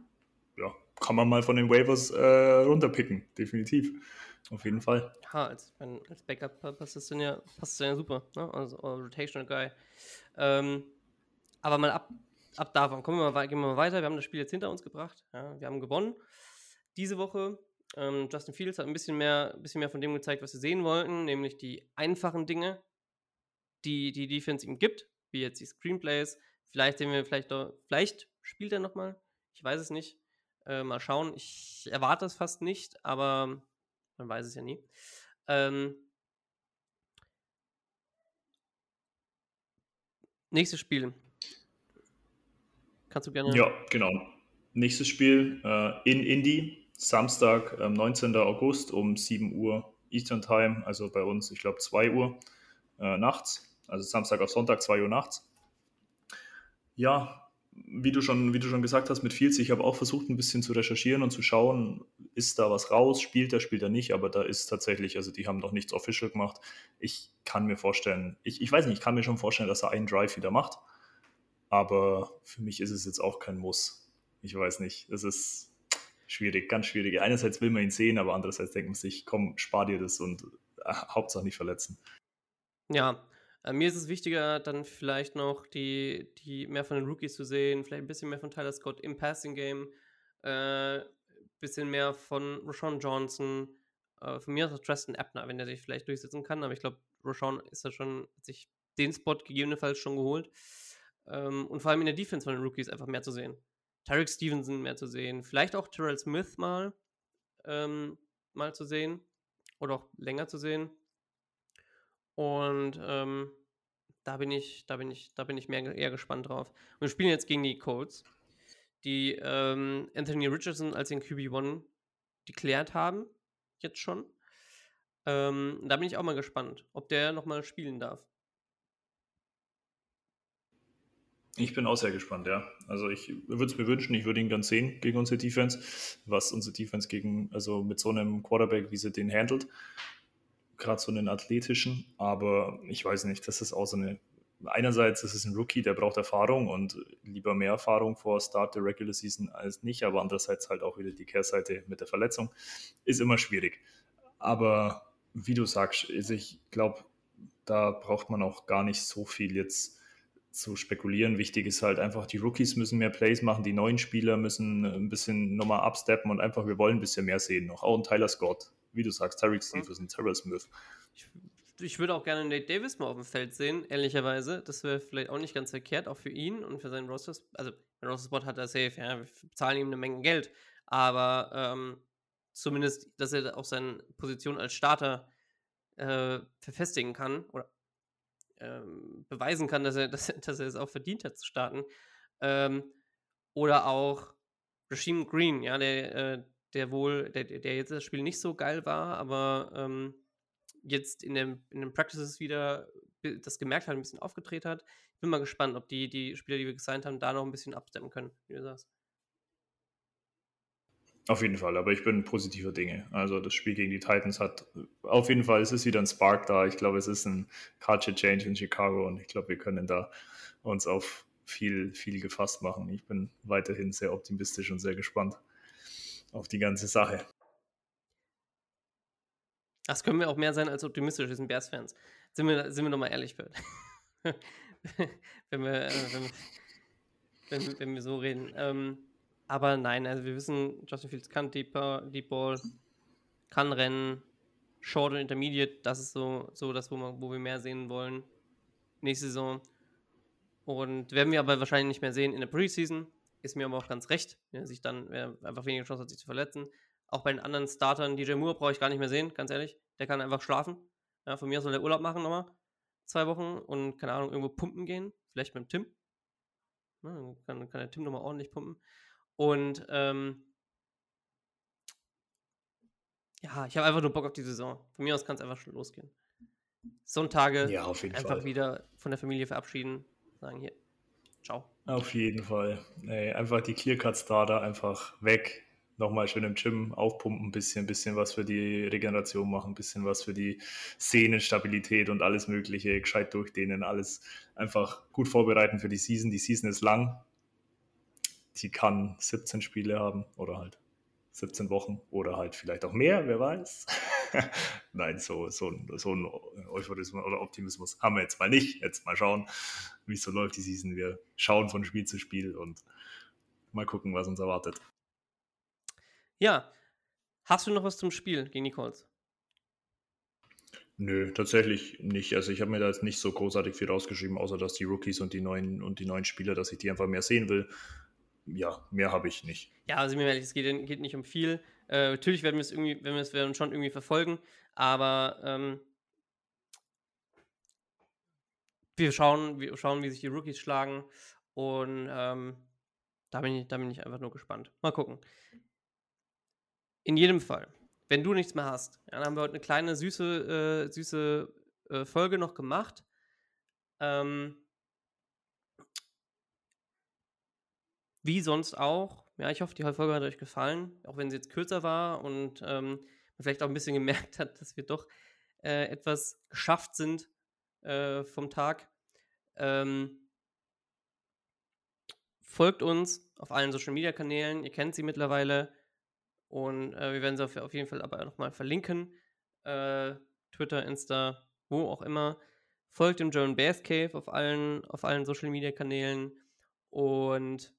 ja, kann man mal von den Waivers äh, runterpicken, definitiv. Auf jeden Fall. Ja, als, als Backup passt das dann ja, passt das ja super. Ne? Also, Rotational Guy. Ähm, aber mal ab, ab davon. Kommen wir mal, gehen wir mal weiter. Wir haben das Spiel jetzt hinter uns gebracht. Ja, wir haben gewonnen. Diese Woche. Ähm, Justin Fields hat ein bisschen mehr, ein bisschen mehr von dem gezeigt, was wir sehen wollten, nämlich die einfachen Dinge, die die Defense ihm gibt, wie jetzt die Screenplays. Vielleicht sehen wir vielleicht vielleicht spielt er nochmal. Ich weiß es nicht. Äh, mal schauen. Ich erwarte es fast nicht, aber man weiß es ja nie. Ähm, nächstes Spiel. Kannst du gerne. Ja, genau. Nächstes Spiel äh, in Indy, Samstag, äh, 19. August um 7 Uhr Eastern Time, also bei uns, ich glaube, 2 Uhr äh, nachts. Also Samstag auf Sonntag, 2 Uhr nachts. Ja, wie du schon, wie du schon gesagt hast, mit Fields, ich habe auch versucht, ein bisschen zu recherchieren und zu schauen, ist da was raus, spielt er, spielt er nicht, aber da ist tatsächlich, also die haben noch nichts official gemacht. Ich kann mir vorstellen, ich, ich weiß nicht, ich kann mir schon vorstellen, dass er einen Drive wieder macht, aber für mich ist es jetzt auch kein Muss. Ich weiß nicht, es ist schwierig, ganz schwierig. Einerseits will man ihn sehen, aber andererseits denkt man sich, komm, spar dir das und äh, Hauptsache nicht verletzen. Ja, äh, mir ist es wichtiger, dann vielleicht noch die, die mehr von den Rookies zu sehen, vielleicht ein bisschen mehr von Tyler Scott im Passing Game, äh, bisschen mehr von Rashawn Johnson, äh, von mir aus Tristan Ebner, wenn er sich vielleicht durchsetzen kann, aber ich glaube, Rashawn ist ja schon, hat sich den Spot gegebenenfalls schon geholt. Ähm, und vor allem in der Defense von den Rookies einfach mehr zu sehen. Tarek Stevenson mehr zu sehen, vielleicht auch Terrell Smith mal, ähm, mal zu sehen oder auch länger zu sehen. Und ähm, da bin ich, da bin ich, da bin ich mehr, eher gespannt drauf. Wir spielen jetzt gegen die Colts, die ähm, Anthony Richardson als den QB1 deklärt haben, jetzt schon. Ähm, da bin ich auch mal gespannt, ob der nochmal spielen darf. Ich bin auch sehr gespannt, ja. Also ich würde es mir wünschen, ich würde ihn ganz sehen gegen unsere Defense, was unsere Defense gegen, also mit so einem Quarterback, wie sie den handelt gerade so einen athletischen, aber ich weiß nicht, das ist auch so eine. Einerseits ist es ein Rookie, der braucht Erfahrung und lieber mehr Erfahrung vor Start der Regular Season als nicht, aber andererseits halt auch wieder die Kehrseite mit der Verletzung. Ist immer schwierig. Aber wie du sagst, also ich glaube, da braucht man auch gar nicht so viel jetzt zu spekulieren. Wichtig ist halt einfach, die Rookies müssen mehr Plays machen, die neuen Spieler müssen ein bisschen nochmal absteppen und einfach, wir wollen ein bisschen mehr sehen noch. Auch ein Tyler Scott, wie du sagst, Tarek Stevenson, Terrell Smith. Ich, ich, würde auch gerne Nate Davis mal auf dem Feld sehen, ehrlicherweise. Das wäre vielleicht auch nicht ganz verkehrt, auch für ihn und für seinen Roster. Also, der Roster-Spot hat er safe, ja, wir zahlen ihm eine Menge Geld. Aber ähm, zumindest, dass er auch seine Position als Starter äh, verfestigen kann oder ähm, beweisen kann, dass er, (laughs) dass, dass er es auch verdient hat zu starten. Ähm, oder auch Regime Green, ja, der, äh, der wohl, der, der jetzt das Spiel nicht so geil war, aber ähm, jetzt in, dem, in den Practices wieder das gemerkt hat, ein bisschen aufgedreht hat. Ich bin mal gespannt, ob die, die Spieler, die wir gesigned haben, da noch ein bisschen abstemmen können, wie du sagst. Auf jeden Fall, aber ich bin positiver Dinge. Also das Spiel gegen die Titans hat auf jeden Fall, es ist wieder ein Spark da. Ich glaube, es ist ein Culture Change in Chicago und ich glaube, wir können da uns auf viel, viel gefasst machen. Ich bin weiterhin sehr optimistisch und sehr gespannt auf die ganze Sache. Das können wir auch mehr sein als optimistisch, wir sind Bears-Fans. Sind wir, sind wir nochmal ehrlich, (laughs) wenn, wir, äh, wenn, wenn, wenn, wir so reden. Ähm, aber nein, also wir wissen, Justin Fields kann Deep, Deep Ball, kann rennen, Short und Intermediate, das ist so, so das, wo, man, wo wir mehr sehen wollen. Nächste Saison. Und werden wir aber wahrscheinlich nicht mehr sehen in der Preseason. Ist mir aber auch ganz recht, er sich dann einfach weniger Chance hat, sich zu verletzen. Auch bei den anderen Startern, DJ Moore brauche ich gar nicht mehr sehen, ganz ehrlich. Der kann einfach schlafen. Ja, von mir soll der Urlaub machen nochmal. Zwei Wochen und, keine Ahnung, irgendwo pumpen gehen. Vielleicht mit dem Tim. Ja, dann kann, kann der Tim nochmal ordentlich pumpen. Und ähm, ja, ich habe einfach nur Bock auf die Saison. Von mir aus kann es einfach schon losgehen. Sonntage ja, einfach Fall. wieder von der Familie verabschieden. Sagen hier, Ciao. Auf jeden Fall. Ey, einfach die Clearcut-Starter einfach weg. Nochmal schön im Gym aufpumpen, ein bisschen, bisschen was für die Regeneration machen, ein bisschen was für die Sehnenstabilität und alles Mögliche, gescheit durchdehnen, alles einfach gut vorbereiten für die Season. Die Season ist lang. Die kann 17 Spiele haben oder halt 17 Wochen oder halt vielleicht auch mehr, wer weiß. (laughs) Nein, so, so, so ein Euphorismus oder Optimismus haben wir jetzt mal nicht. Jetzt mal schauen, wie es so läuft die Season. Wir schauen von Spiel zu Spiel und mal gucken, was uns erwartet. Ja, hast du noch was zum Spiel gegen die Colts? Nö, tatsächlich nicht. Also ich habe mir da jetzt nicht so großartig viel rausgeschrieben, außer dass die Rookies und die neuen und die neuen Spieler, dass ich die einfach mehr sehen will. Ja, mehr habe ich nicht. Ja, also mir ehrlich, es geht, geht nicht um viel. Äh, natürlich werden wir es irgendwie, wenn wir es werden schon irgendwie verfolgen, aber ähm, wir schauen, wir schauen, wie sich die Rookies schlagen und ähm, da bin ich, da bin ich einfach nur gespannt. Mal gucken. In jedem Fall, wenn du nichts mehr hast, dann haben wir heute eine kleine süße, äh, süße äh, Folge noch gemacht. Ähm, wie sonst auch. Ja, ich hoffe, die Folge hat euch gefallen, auch wenn sie jetzt kürzer war und ähm, vielleicht auch ein bisschen (laughs) gemerkt hat, dass wir doch äh, etwas geschafft sind äh, vom Tag. Ähm, folgt uns auf allen Social Media Kanälen, ihr kennt sie mittlerweile. Und äh, wir werden sie auf, auf, jeden Fall aber nochmal verlinken. Äh, Twitter, Insta, wo auch immer. Folgt dem German Bears Cave auf allen, auf allen Social Media Kanälen. Und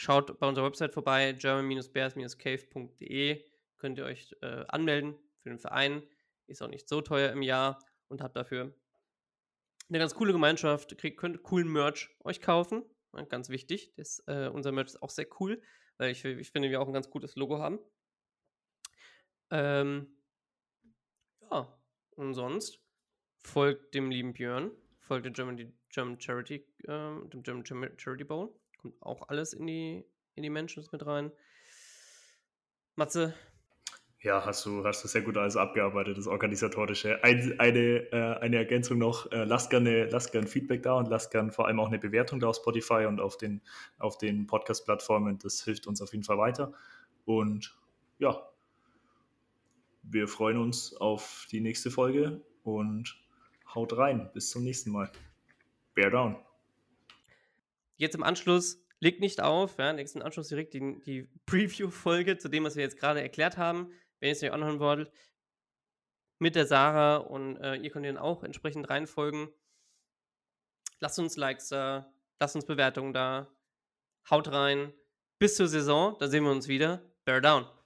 schaut bei unserer Website vorbei, german-bears-cave.de. Könnt ihr euch äh, anmelden für den Verein. Ist auch nicht so teuer im Jahr und habt dafür eine ganz coole Gemeinschaft. Kriegt, könnt coolen Merch euch kaufen. Ganz wichtig. Das, äh, unser Merch ist auch sehr cool weil ich, ich finde, wir auch ein ganz gutes Logo haben. Ähm, ja, und sonst folgt dem lieben Björn, folgt dem German, German Charity, äh, dem German Charity Bowl. Kommt auch alles in die, in die Mentions mit rein. Matze, ja, hast du, hast du sehr gut alles abgearbeitet, das Organisatorische. Ein, eine, äh, eine Ergänzung noch, äh, lasst gerne, lasst gerne Feedback da und lasst gerne vor allem auch eine Bewertung da auf Spotify und auf den, auf den Podcast-Plattformen. Das hilft uns auf jeden Fall weiter. Und ja, wir freuen uns auf die nächste Folge und haut rein. Bis zum nächsten Mal. Bear down. Jetzt im Anschluss legt nicht auf, ja, nächsten Anschluss direkt die, die Preview-Folge zu dem, was wir jetzt gerade erklärt haben wenn ihr es euch anhören wollt, mit der Sarah und äh, ihr könnt dann auch entsprechend reinfolgen. Lasst uns Likes da, lasst uns Bewertungen da, haut rein. Bis zur Saison, da sehen wir uns wieder. Bear down.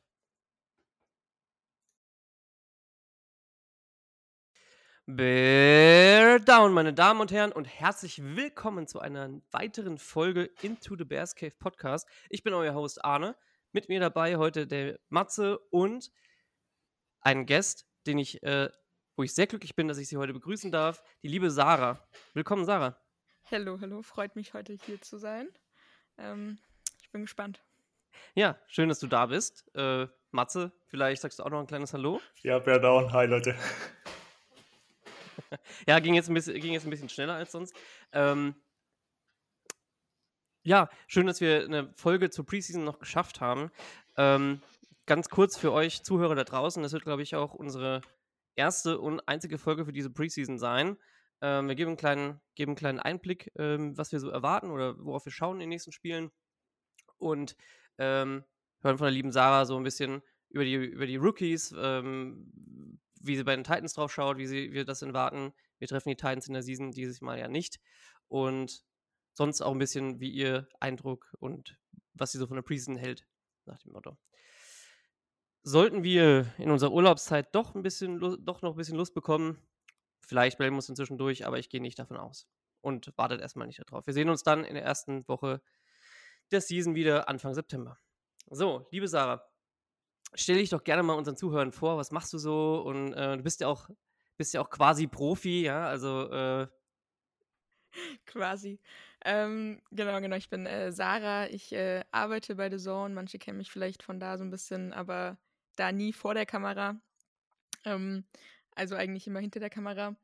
Bear down, meine Damen und Herren, und herzlich willkommen zu einer weiteren Folge Into the Bears Cave Podcast. Ich bin euer Host Arne. Mit mir dabei heute der Matze und einen Gast, den ich, äh, wo ich sehr glücklich bin, dass ich sie heute begrüßen darf, die liebe Sarah. Willkommen, Sarah. Hallo, hallo, freut mich heute hier zu sein. Ähm, ich bin gespannt. Ja, schön, dass du da bist. Äh, Matze, vielleicht sagst du auch noch ein kleines Hallo. Ja, Bear Down, hi Leute. (laughs) ja, ging jetzt, ein bisschen, ging jetzt ein bisschen schneller als sonst. Ähm, ja, schön, dass wir eine Folge zur Preseason noch geschafft haben. Ähm, ganz kurz für euch Zuhörer da draußen, das wird, glaube ich, auch unsere erste und einzige Folge für diese Preseason sein. Ähm, wir geben einen kleinen, geben einen kleinen Einblick, ähm, was wir so erwarten oder worauf wir schauen in den nächsten Spielen. Und ähm, hören von der lieben Sarah so ein bisschen über die, über die Rookies, ähm, wie sie bei den Titans drauf schaut, wie sie, wir das erwarten. Wir treffen die Titans in der Season dieses Mal ja nicht. Und sonst auch ein bisschen, wie ihr Eindruck und was sie so von der Preseason hält, nach dem Motto sollten wir in unserer Urlaubszeit doch ein bisschen, doch noch ein bisschen Lust bekommen, vielleicht bleiben wir uns inzwischen durch, aber ich gehe nicht davon aus. Und wartet erstmal nicht darauf. Wir sehen uns dann in der ersten Woche der Season wieder Anfang September. So, liebe Sarah, stell dich doch gerne mal unseren Zuhörern vor, was machst du so? Und äh, du bist ja auch, bist ja auch quasi Profi, ja, also äh, Quasi. Ähm, genau, genau. Ich bin äh, Sarah. Ich äh, arbeite bei The Zone. Manche kennen mich vielleicht von da so ein bisschen, aber da nie vor der Kamera. Ähm, also eigentlich immer hinter der Kamera.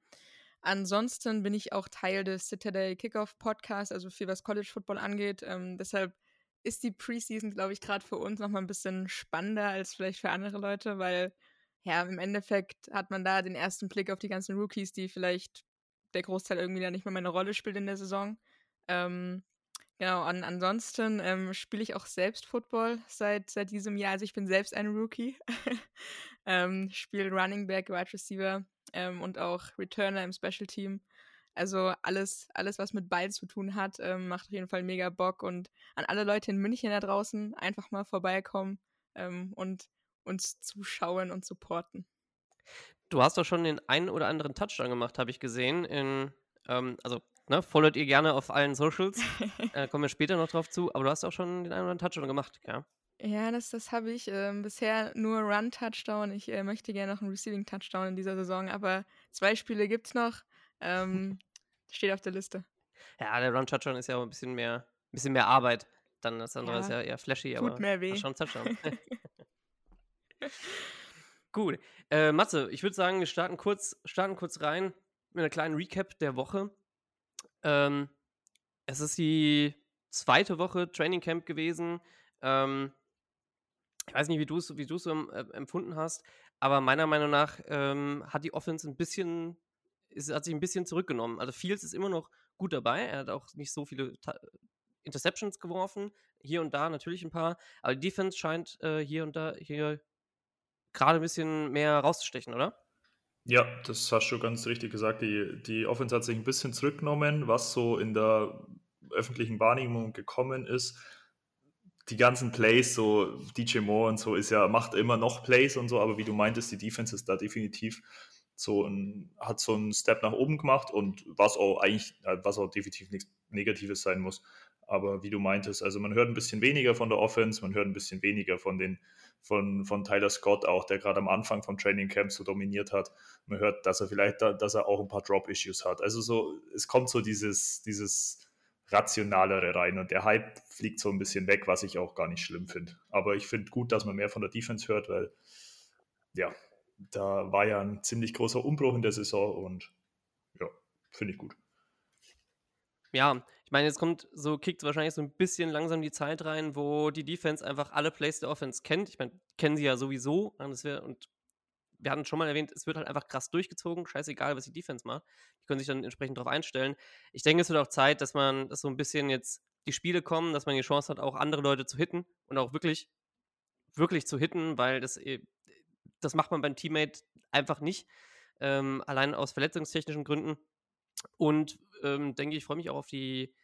ansonsten bin ich auch Teil des Citadel Kickoff Podcasts, also viel was College Football angeht. Ähm, deshalb ist die Preseason, glaube ich, gerade für uns nochmal ein bisschen spannender als vielleicht für andere Leute, weil ja, im Endeffekt hat man da den ersten Blick auf die ganzen Rookies, die vielleicht der Großteil irgendwie da nicht mehr meine Rolle spielt in der Saison. Ähm, genau, an, ansonsten ähm, spiele ich auch selbst Football seit, seit diesem Jahr. Also ich bin selbst ein Rookie. (laughs) ähm, spiele Running Back, Wide Receiver ähm, und auch Returner im Special Team. Also alles, alles, was mit Ball zu tun hat, ähm, macht auf jeden Fall mega Bock. Und an alle Leute in München da draußen einfach mal vorbeikommen ähm, und uns zuschauen und supporten. Du hast doch schon den einen oder anderen Touchdown gemacht, habe ich gesehen. In, ähm, also, ne, followt ihr gerne auf allen Socials. (laughs) äh, kommen wir später noch drauf zu. Aber du hast auch schon den einen oder anderen Touchdown gemacht, ja? Ja, das, das habe ich. Ähm, bisher nur Run-Touchdown. Ich äh, möchte gerne noch einen Receiving-Touchdown in dieser Saison. Aber zwei Spiele gibt es noch. Ähm, steht auf der Liste. Ja, der Run-Touchdown ist ja auch ein bisschen mehr, ein bisschen mehr Arbeit. Dann das andere ja, ist ja eher flashy, tut aber mehr weh. schon Touchdown. (laughs) (laughs) Gut. Äh, Matze, ich würde sagen, wir starten kurz, starten kurz rein mit einer kleinen Recap der Woche. Ähm, es ist die zweite Woche Training Camp gewesen. Ähm, ich weiß nicht, wie du es wie so äh, empfunden hast, aber meiner Meinung nach ähm, hat die Offense ein bisschen, ist, hat sich ein bisschen zurückgenommen. Also Fields ist immer noch gut dabei. Er hat auch nicht so viele Ta Interceptions geworfen. Hier und da natürlich ein paar. Aber die Defense scheint äh, hier und da hier gerade ein bisschen mehr rauszustechen, oder? Ja, das hast du ganz richtig gesagt. Die, die Offense hat sich ein bisschen zurückgenommen, was so in der öffentlichen Wahrnehmung gekommen ist. Die ganzen Plays, so DJ Moore und so, ist ja, macht immer noch Plays und so, aber wie du meintest, die Defense ist da definitiv so ein, hat so einen Step nach oben gemacht und was auch eigentlich, was auch definitiv nichts Negatives sein muss. Aber wie du meintest, also man hört ein bisschen weniger von der Offense, man hört ein bisschen weniger von den von, von Tyler Scott auch, der gerade am Anfang vom Training Camp so dominiert hat. Man hört, dass er vielleicht, da, dass er auch ein paar Drop-Issues hat. Also so, es kommt so dieses, dieses Rationalere rein und der Hype fliegt so ein bisschen weg, was ich auch gar nicht schlimm finde. Aber ich finde gut, dass man mehr von der Defense hört, weil ja, da war ja ein ziemlich großer Umbruch in der Saison und ja, finde ich gut. Ja, ich meine, jetzt kommt so, kickt wahrscheinlich so ein bisschen langsam die Zeit rein, wo die Defense einfach alle Plays der Offense kennt. Ich meine, kennen sie ja sowieso. Und, wär, und wir hatten schon mal erwähnt, es wird halt einfach krass durchgezogen. Scheißegal, was die Defense macht. Die können sich dann entsprechend darauf einstellen. Ich denke, es wird auch Zeit, dass man, dass so ein bisschen jetzt die Spiele kommen, dass man die Chance hat, auch andere Leute zu hitten und auch wirklich, wirklich zu hitten, weil das, eh, das macht man beim Teammate einfach nicht. Ähm, allein aus verletzungstechnischen Gründen. Und ähm, denke ich, freue mich auch auf die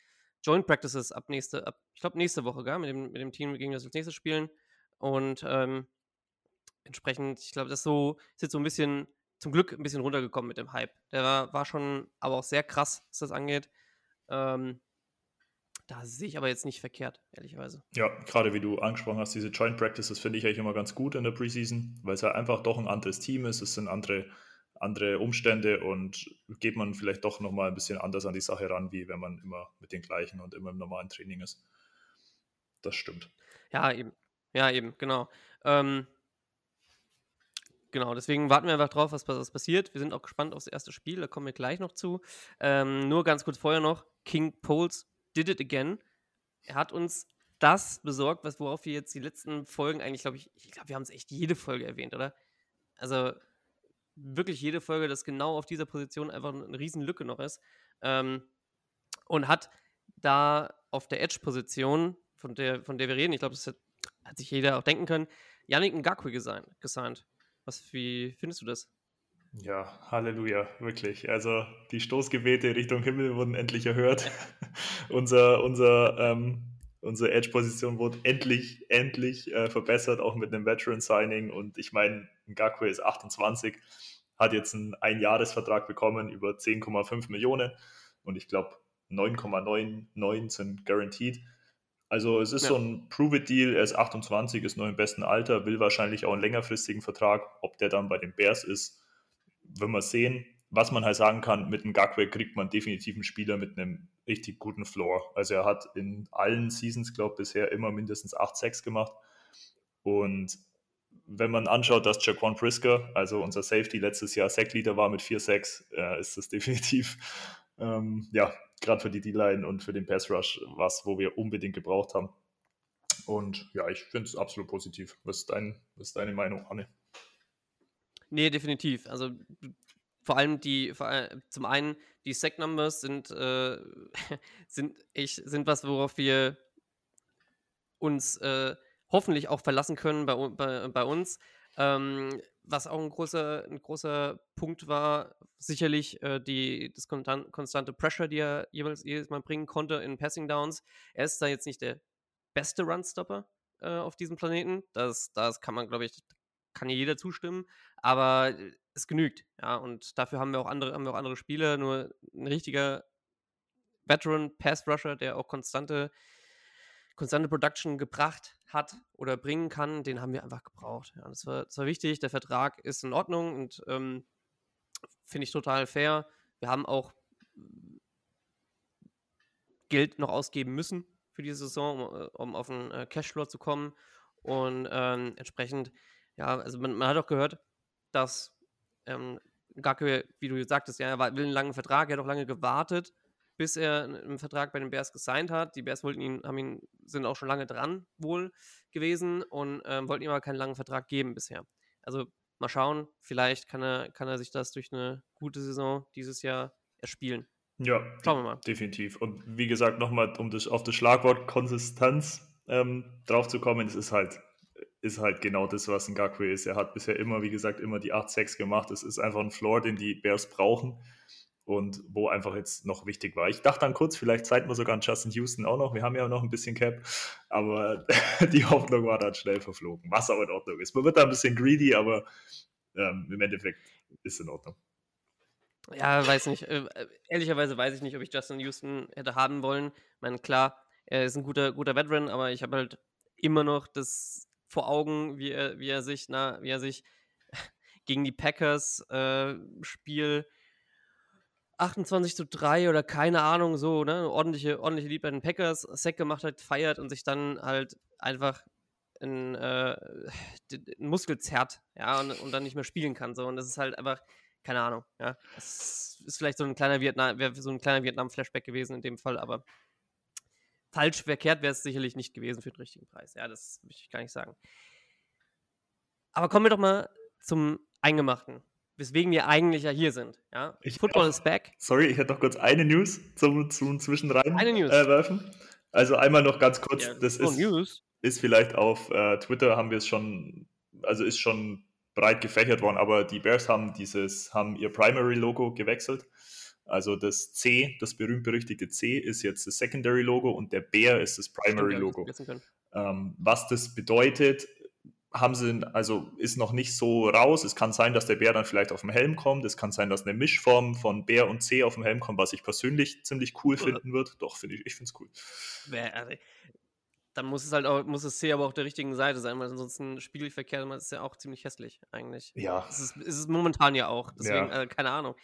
Joint Practices ab nächste, ab, ich glaube nächste Woche, gell? Mit dem, mit dem Team, gegen das wir als nächstes spielen. Und ähm, entsprechend, ich glaube, das so, ist jetzt so ein bisschen, zum Glück ein bisschen runtergekommen mit dem Hype. Der war, war schon aber auch sehr krass, was das angeht. Ähm, da sehe ich aber jetzt nicht verkehrt, ehrlicherweise. Ja, gerade wie du angesprochen hast, diese Joint Practices finde ich eigentlich immer ganz gut in der Preseason, weil es ja einfach doch ein anderes Team ist. Es sind andere andere Umstände und geht man vielleicht doch nochmal ein bisschen anders an die Sache ran, wie wenn man immer mit den gleichen und immer im normalen Training ist. Das stimmt. Ja, eben. Ja, eben, genau. Ähm, genau, deswegen warten wir einfach drauf, was, was passiert. Wir sind auch gespannt aufs erste Spiel, da kommen wir gleich noch zu. Ähm, nur ganz kurz vorher noch: King Poles did it again. Er hat uns das besorgt, was worauf wir jetzt die letzten Folgen eigentlich, glaube ich, ich glaube, wir haben es echt jede Folge erwähnt, oder? Also, wirklich jede Folge, dass genau auf dieser Position einfach eine riesen Lücke noch ist. Ähm, und hat da auf der Edge-Position, von der, von der wir reden, ich glaube, das hat, hat, sich jeder auch denken können, Yannick Ngakwe gesigned. Was, wie findest du das? Ja, Halleluja, wirklich. Also die Stoßgebete Richtung Himmel wurden endlich erhört. (laughs) unser unser, ähm, unsere Edge-Position wurde endlich, endlich äh, verbessert, auch mit einem Veteran-Signing. Und ich meine, Ngakwe ist 28 hat jetzt einen Einjahresvertrag bekommen über 10,5 Millionen und ich glaube 9,99 sind guaranteed. Also es ist ja. so ein Prove-It-Deal, er ist 28, ist noch im besten Alter, will wahrscheinlich auch einen längerfristigen Vertrag. Ob der dann bei den Bears ist, werden wir sehen. Was man halt sagen kann, mit einem Gagway kriegt man definitiv einen Spieler mit einem richtig guten Floor. Also er hat in allen Seasons, glaube ich, bisher immer mindestens 8-6 gemacht. Und wenn man anschaut, dass Jaquan Prisker, also unser Safety, letztes Jahr Sackleader war mit 4-6, äh, ist das (laughs) definitiv, ähm, ja, gerade für die D-Line und für den Pass Rush was, wo wir unbedingt gebraucht haben. Und ja, ich finde es absolut positiv. Was ist, dein, was ist deine Meinung, Anne? Nee, definitiv. Also vor allem die, vor zum einen die Sack Numbers sind, äh, (laughs) sind, ich, sind was, worauf wir uns äh, hoffentlich auch verlassen können bei, bei, bei uns. Ähm, was auch ein großer, ein großer Punkt war, sicherlich äh, die, das konstante Pressure, die er jeweils jedes Mal bringen konnte in Passing Downs. Er ist da jetzt nicht der beste Runstopper äh, auf diesem Planeten. Das, das kann man, glaube ich, kann jeder zustimmen. Aber es genügt, ja. Und dafür haben wir auch andere, haben wir auch andere Spieler. Nur ein richtiger Veteran Pass Rusher, der auch konstante konstante Production gebracht hat oder bringen kann, den haben wir einfach gebraucht. Ja, das, war, das war wichtig. Der Vertrag ist in Ordnung und ähm, finde ich total fair. Wir haben auch Geld noch ausgeben müssen für die Saison, um, äh, um auf den äh, Cashflow zu kommen. Und ähm, entsprechend, ja, also man, man, hat auch gehört, dass ähm, Gacke, wie du sagtest, ja, er will einen langen Vertrag, er hat auch lange gewartet bis er einen Vertrag bei den Bears gesigned hat. Die Bears wollten ihn, haben ihn, sind auch schon lange dran wohl gewesen und ähm, wollten ihm aber keinen langen Vertrag geben bisher. Also mal schauen, vielleicht kann er, kann er sich das durch eine gute Saison dieses Jahr erspielen. Ja, schauen wir mal. Definitiv. Und wie gesagt, nochmal, um das, auf das Schlagwort Konsistenz ähm, drauf zu kommen, es ist halt, ist halt genau das, was ein Gakwe ist. Er hat bisher immer, wie gesagt, immer die 8-6 gemacht. Es ist einfach ein Floor, den die Bears brauchen und wo einfach jetzt noch wichtig war. Ich dachte dann kurz, vielleicht zeigt man sogar an Justin Houston auch noch. Wir haben ja noch ein bisschen Cap, aber (laughs) die Hoffnung war dann schnell verflogen, was aber in Ordnung ist. Man wird da ein bisschen greedy, aber ähm, im Endeffekt ist es in Ordnung. Ja, weiß nicht. Äh, ehrlicherweise weiß ich nicht, ob ich Justin Houston hätte haben wollen. Ich meine, klar, er ist ein guter, guter Veteran, aber ich habe halt immer noch das vor Augen, wie er, wie er sich, na, wie er sich (laughs) gegen die Packers äh, Spiel 28 zu 3 oder keine Ahnung, so, ne, ordentliche, ordentliche Lied bei den Packers, Sack gemacht hat, feiert und sich dann halt einfach ein, äh, ein Muskel zerrt, ja, und, und, dann nicht mehr spielen kann, so, und das ist halt einfach, keine Ahnung, ja, das ist vielleicht so ein kleiner Vietnam, so ein kleiner Vietnam-Flashback gewesen in dem Fall, aber falsch verkehrt wäre es sicherlich nicht gewesen für den richtigen Preis, ja, das möchte ich gar nicht sagen. Aber kommen wir doch mal zum Eingemachten weswegen wir eigentlich ja hier sind. Ja? Ich Football is back. Sorry, ich hätte noch kurz eine News zum, zum Zwischenrein eine News. Äh, werfen. Also einmal noch ganz kurz, ja, das ist, News. ist vielleicht auf äh, Twitter haben wir es schon, also ist schon breit gefächert worden, aber die Bears haben dieses, haben ihr Primary-Logo gewechselt. Also das C, das berühmt-berüchtigte C, ist jetzt das Secondary-Logo und der Bär ist das Primary-Logo. Ähm, was das bedeutet, haben sie, also ist noch nicht so raus. Es kann sein, dass der Bär dann vielleicht auf dem Helm kommt. Es kann sein, dass eine Mischform von Bär und C auf dem Helm kommt, was ich persönlich ziemlich cool finden wird. Doch, finde ich, ich finde es cool. Also, dann muss es halt auch, muss das C aber auch der richtigen Seite sein, weil ansonsten spiegelverkehrt ist ja auch ziemlich hässlich eigentlich. Ja. Es ist, es ist momentan ja auch. Deswegen, ja. Äh, keine Ahnung.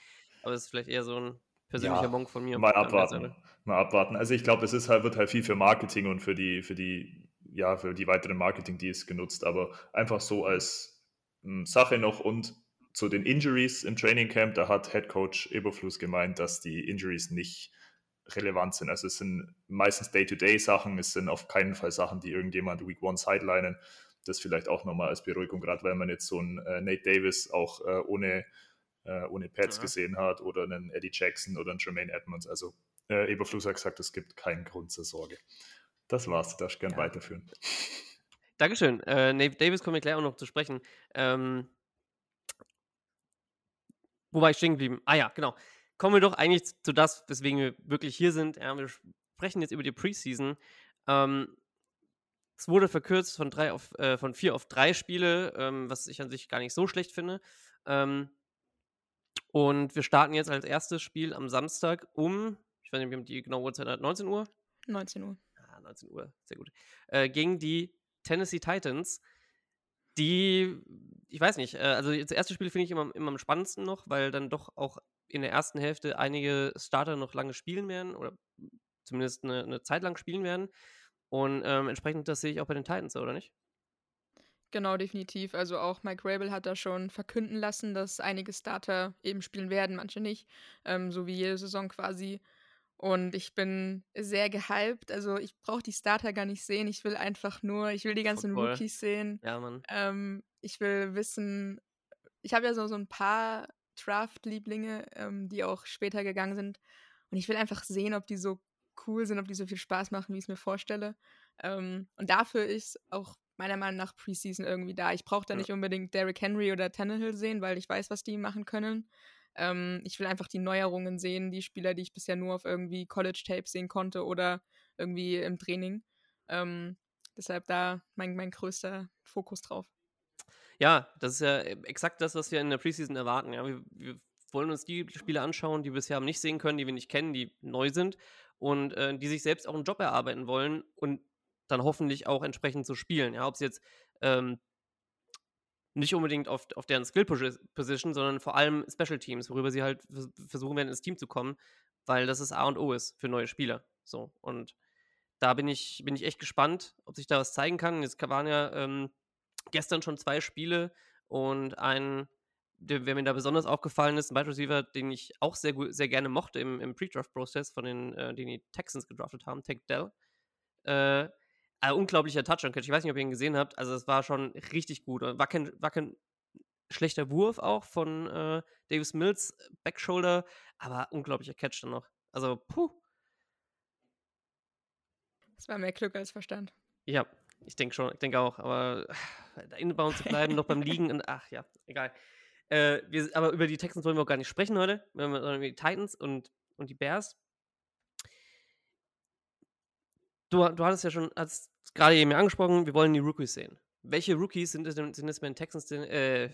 Aber es ist vielleicht eher so ein persönlicher ja, Monk von mir. Mal abwarten. Mal abwarten. Also ich glaube, es ist halt, wird halt viel für Marketing und für die, für die ja, für die weiteren Marketing-Deals genutzt, aber einfach so als hm, Sache noch und zu den Injuries im Training Camp, da hat Head Coach Eberfluss gemeint, dass die Injuries nicht relevant sind. Also es sind meistens Day-to-Day-Sachen, es sind auf keinen Fall Sachen, die irgendjemand Week One sidelinen. Das vielleicht auch nochmal als Beruhigung, gerade weil man jetzt so einen äh, Nate Davis auch äh, ohne, äh, ohne Pads ja. gesehen hat oder einen Eddie Jackson oder einen Jermaine Edmonds. Also äh, Eberfluss hat gesagt, es gibt keinen Grund zur Sorge. Das war's, du darfst gern ja. weiterführen. Dankeschön. Äh, Nate Davis kommen wir gleich auch noch zu sprechen. Ähm, wo war ich stehen geblieben? Ah ja, genau. Kommen wir doch eigentlich zu das, weswegen wir wirklich hier sind. Ja, wir sprechen jetzt über die Preseason. Ähm, es wurde verkürzt von, drei auf, äh, von vier auf drei Spiele, ähm, was ich an sich gar nicht so schlecht finde. Ähm, und wir starten jetzt als erstes Spiel am Samstag um, ich weiß nicht, wie die genaue Uhrzeit hat, 19 Uhr? 19 Uhr. 19 Uhr, sehr gut, äh, gegen die Tennessee Titans, die, ich weiß nicht, äh, also das erste Spiel finde ich immer, immer am spannendsten noch, weil dann doch auch in der ersten Hälfte einige Starter noch lange spielen werden oder zumindest eine, eine Zeit lang spielen werden. Und ähm, entsprechend das sehe ich auch bei den Titans, oder nicht? Genau, definitiv. Also auch Mike Rabel hat da schon verkünden lassen, dass einige Starter eben spielen werden, manche nicht. Ähm, so wie jede Saison quasi. Und ich bin sehr gehypt. Also ich brauche die Starter gar nicht sehen. Ich will einfach nur, ich will die ganzen Football. Rookies sehen. Ja, Mann. Ähm, ich will wissen, ich habe ja so, so ein paar Draft-Lieblinge, ähm, die auch später gegangen sind. Und ich will einfach sehen, ob die so cool sind, ob die so viel Spaß machen, wie ich es mir vorstelle. Ähm, und dafür ist auch meiner Meinung nach Preseason irgendwie da. Ich brauche da Ja. nicht unbedingt Derrick Henry oder Tannehill sehen, weil ich weiß, was die machen können. Ähm, ich will einfach die Neuerungen sehen, die Spieler, die ich bisher nur auf irgendwie College-Tape sehen konnte oder irgendwie im Training. Ähm, deshalb da mein, mein größter Fokus drauf. Ja, das ist ja äh, exakt das, was wir in der Preseason erwarten. Ja, wir, wir wollen uns die Spiele anschauen, die wir bisher haben nicht sehen können, die wir nicht kennen, die neu sind und äh, die sich selbst auch einen Job erarbeiten wollen und dann hoffentlich auch entsprechend zu spielen. Ja, ob sie jetzt ähm, nicht unbedingt auf, auf deren Skill-Position, sondern vor allem Special Teams, worüber sie halt vers- versuchen werden, ins Team zu kommen, weil das das A und O ist für neue Spieler. So, und da bin ich, bin ich echt gespannt, ob sich da was zeigen kann. Jetzt waren ja ähm, gestern schon zwei Spiele und ein, der, wer mir da besonders aufgefallen ist, ein Wide Receiver, den ich auch sehr, sehr gerne mochte im, im Pre-Draft-Prozess, von den, äh, den die Texans gedraftet haben, Tank Dell. Äh, ein unglaublicher Touchdown-Catch. Ich weiß nicht, ob ihr ihn gesehen habt. Also, es war schon richtig gut. Und War kein, war kein schlechter Wurf auch von äh, Davis Mills, äh, Backshoulder, aber unglaublicher Catch dann noch. Also, puh. Das war mehr Glück als Verstand. Ja, ich denke schon, ich denke auch, aber (sighs) da inbound zu bleiben, noch beim Liegen und ach ja, egal. Äh, wir, aber über die Texans wollen wir auch gar nicht sprechen heute, sondern über die Titans und, und die Bears. Du, du hattest ja schon, hast gerade eben angesprochen, wir wollen die Rookies sehen. Welche Rookies sind es, denn, sind es bei den Texans denn, äh,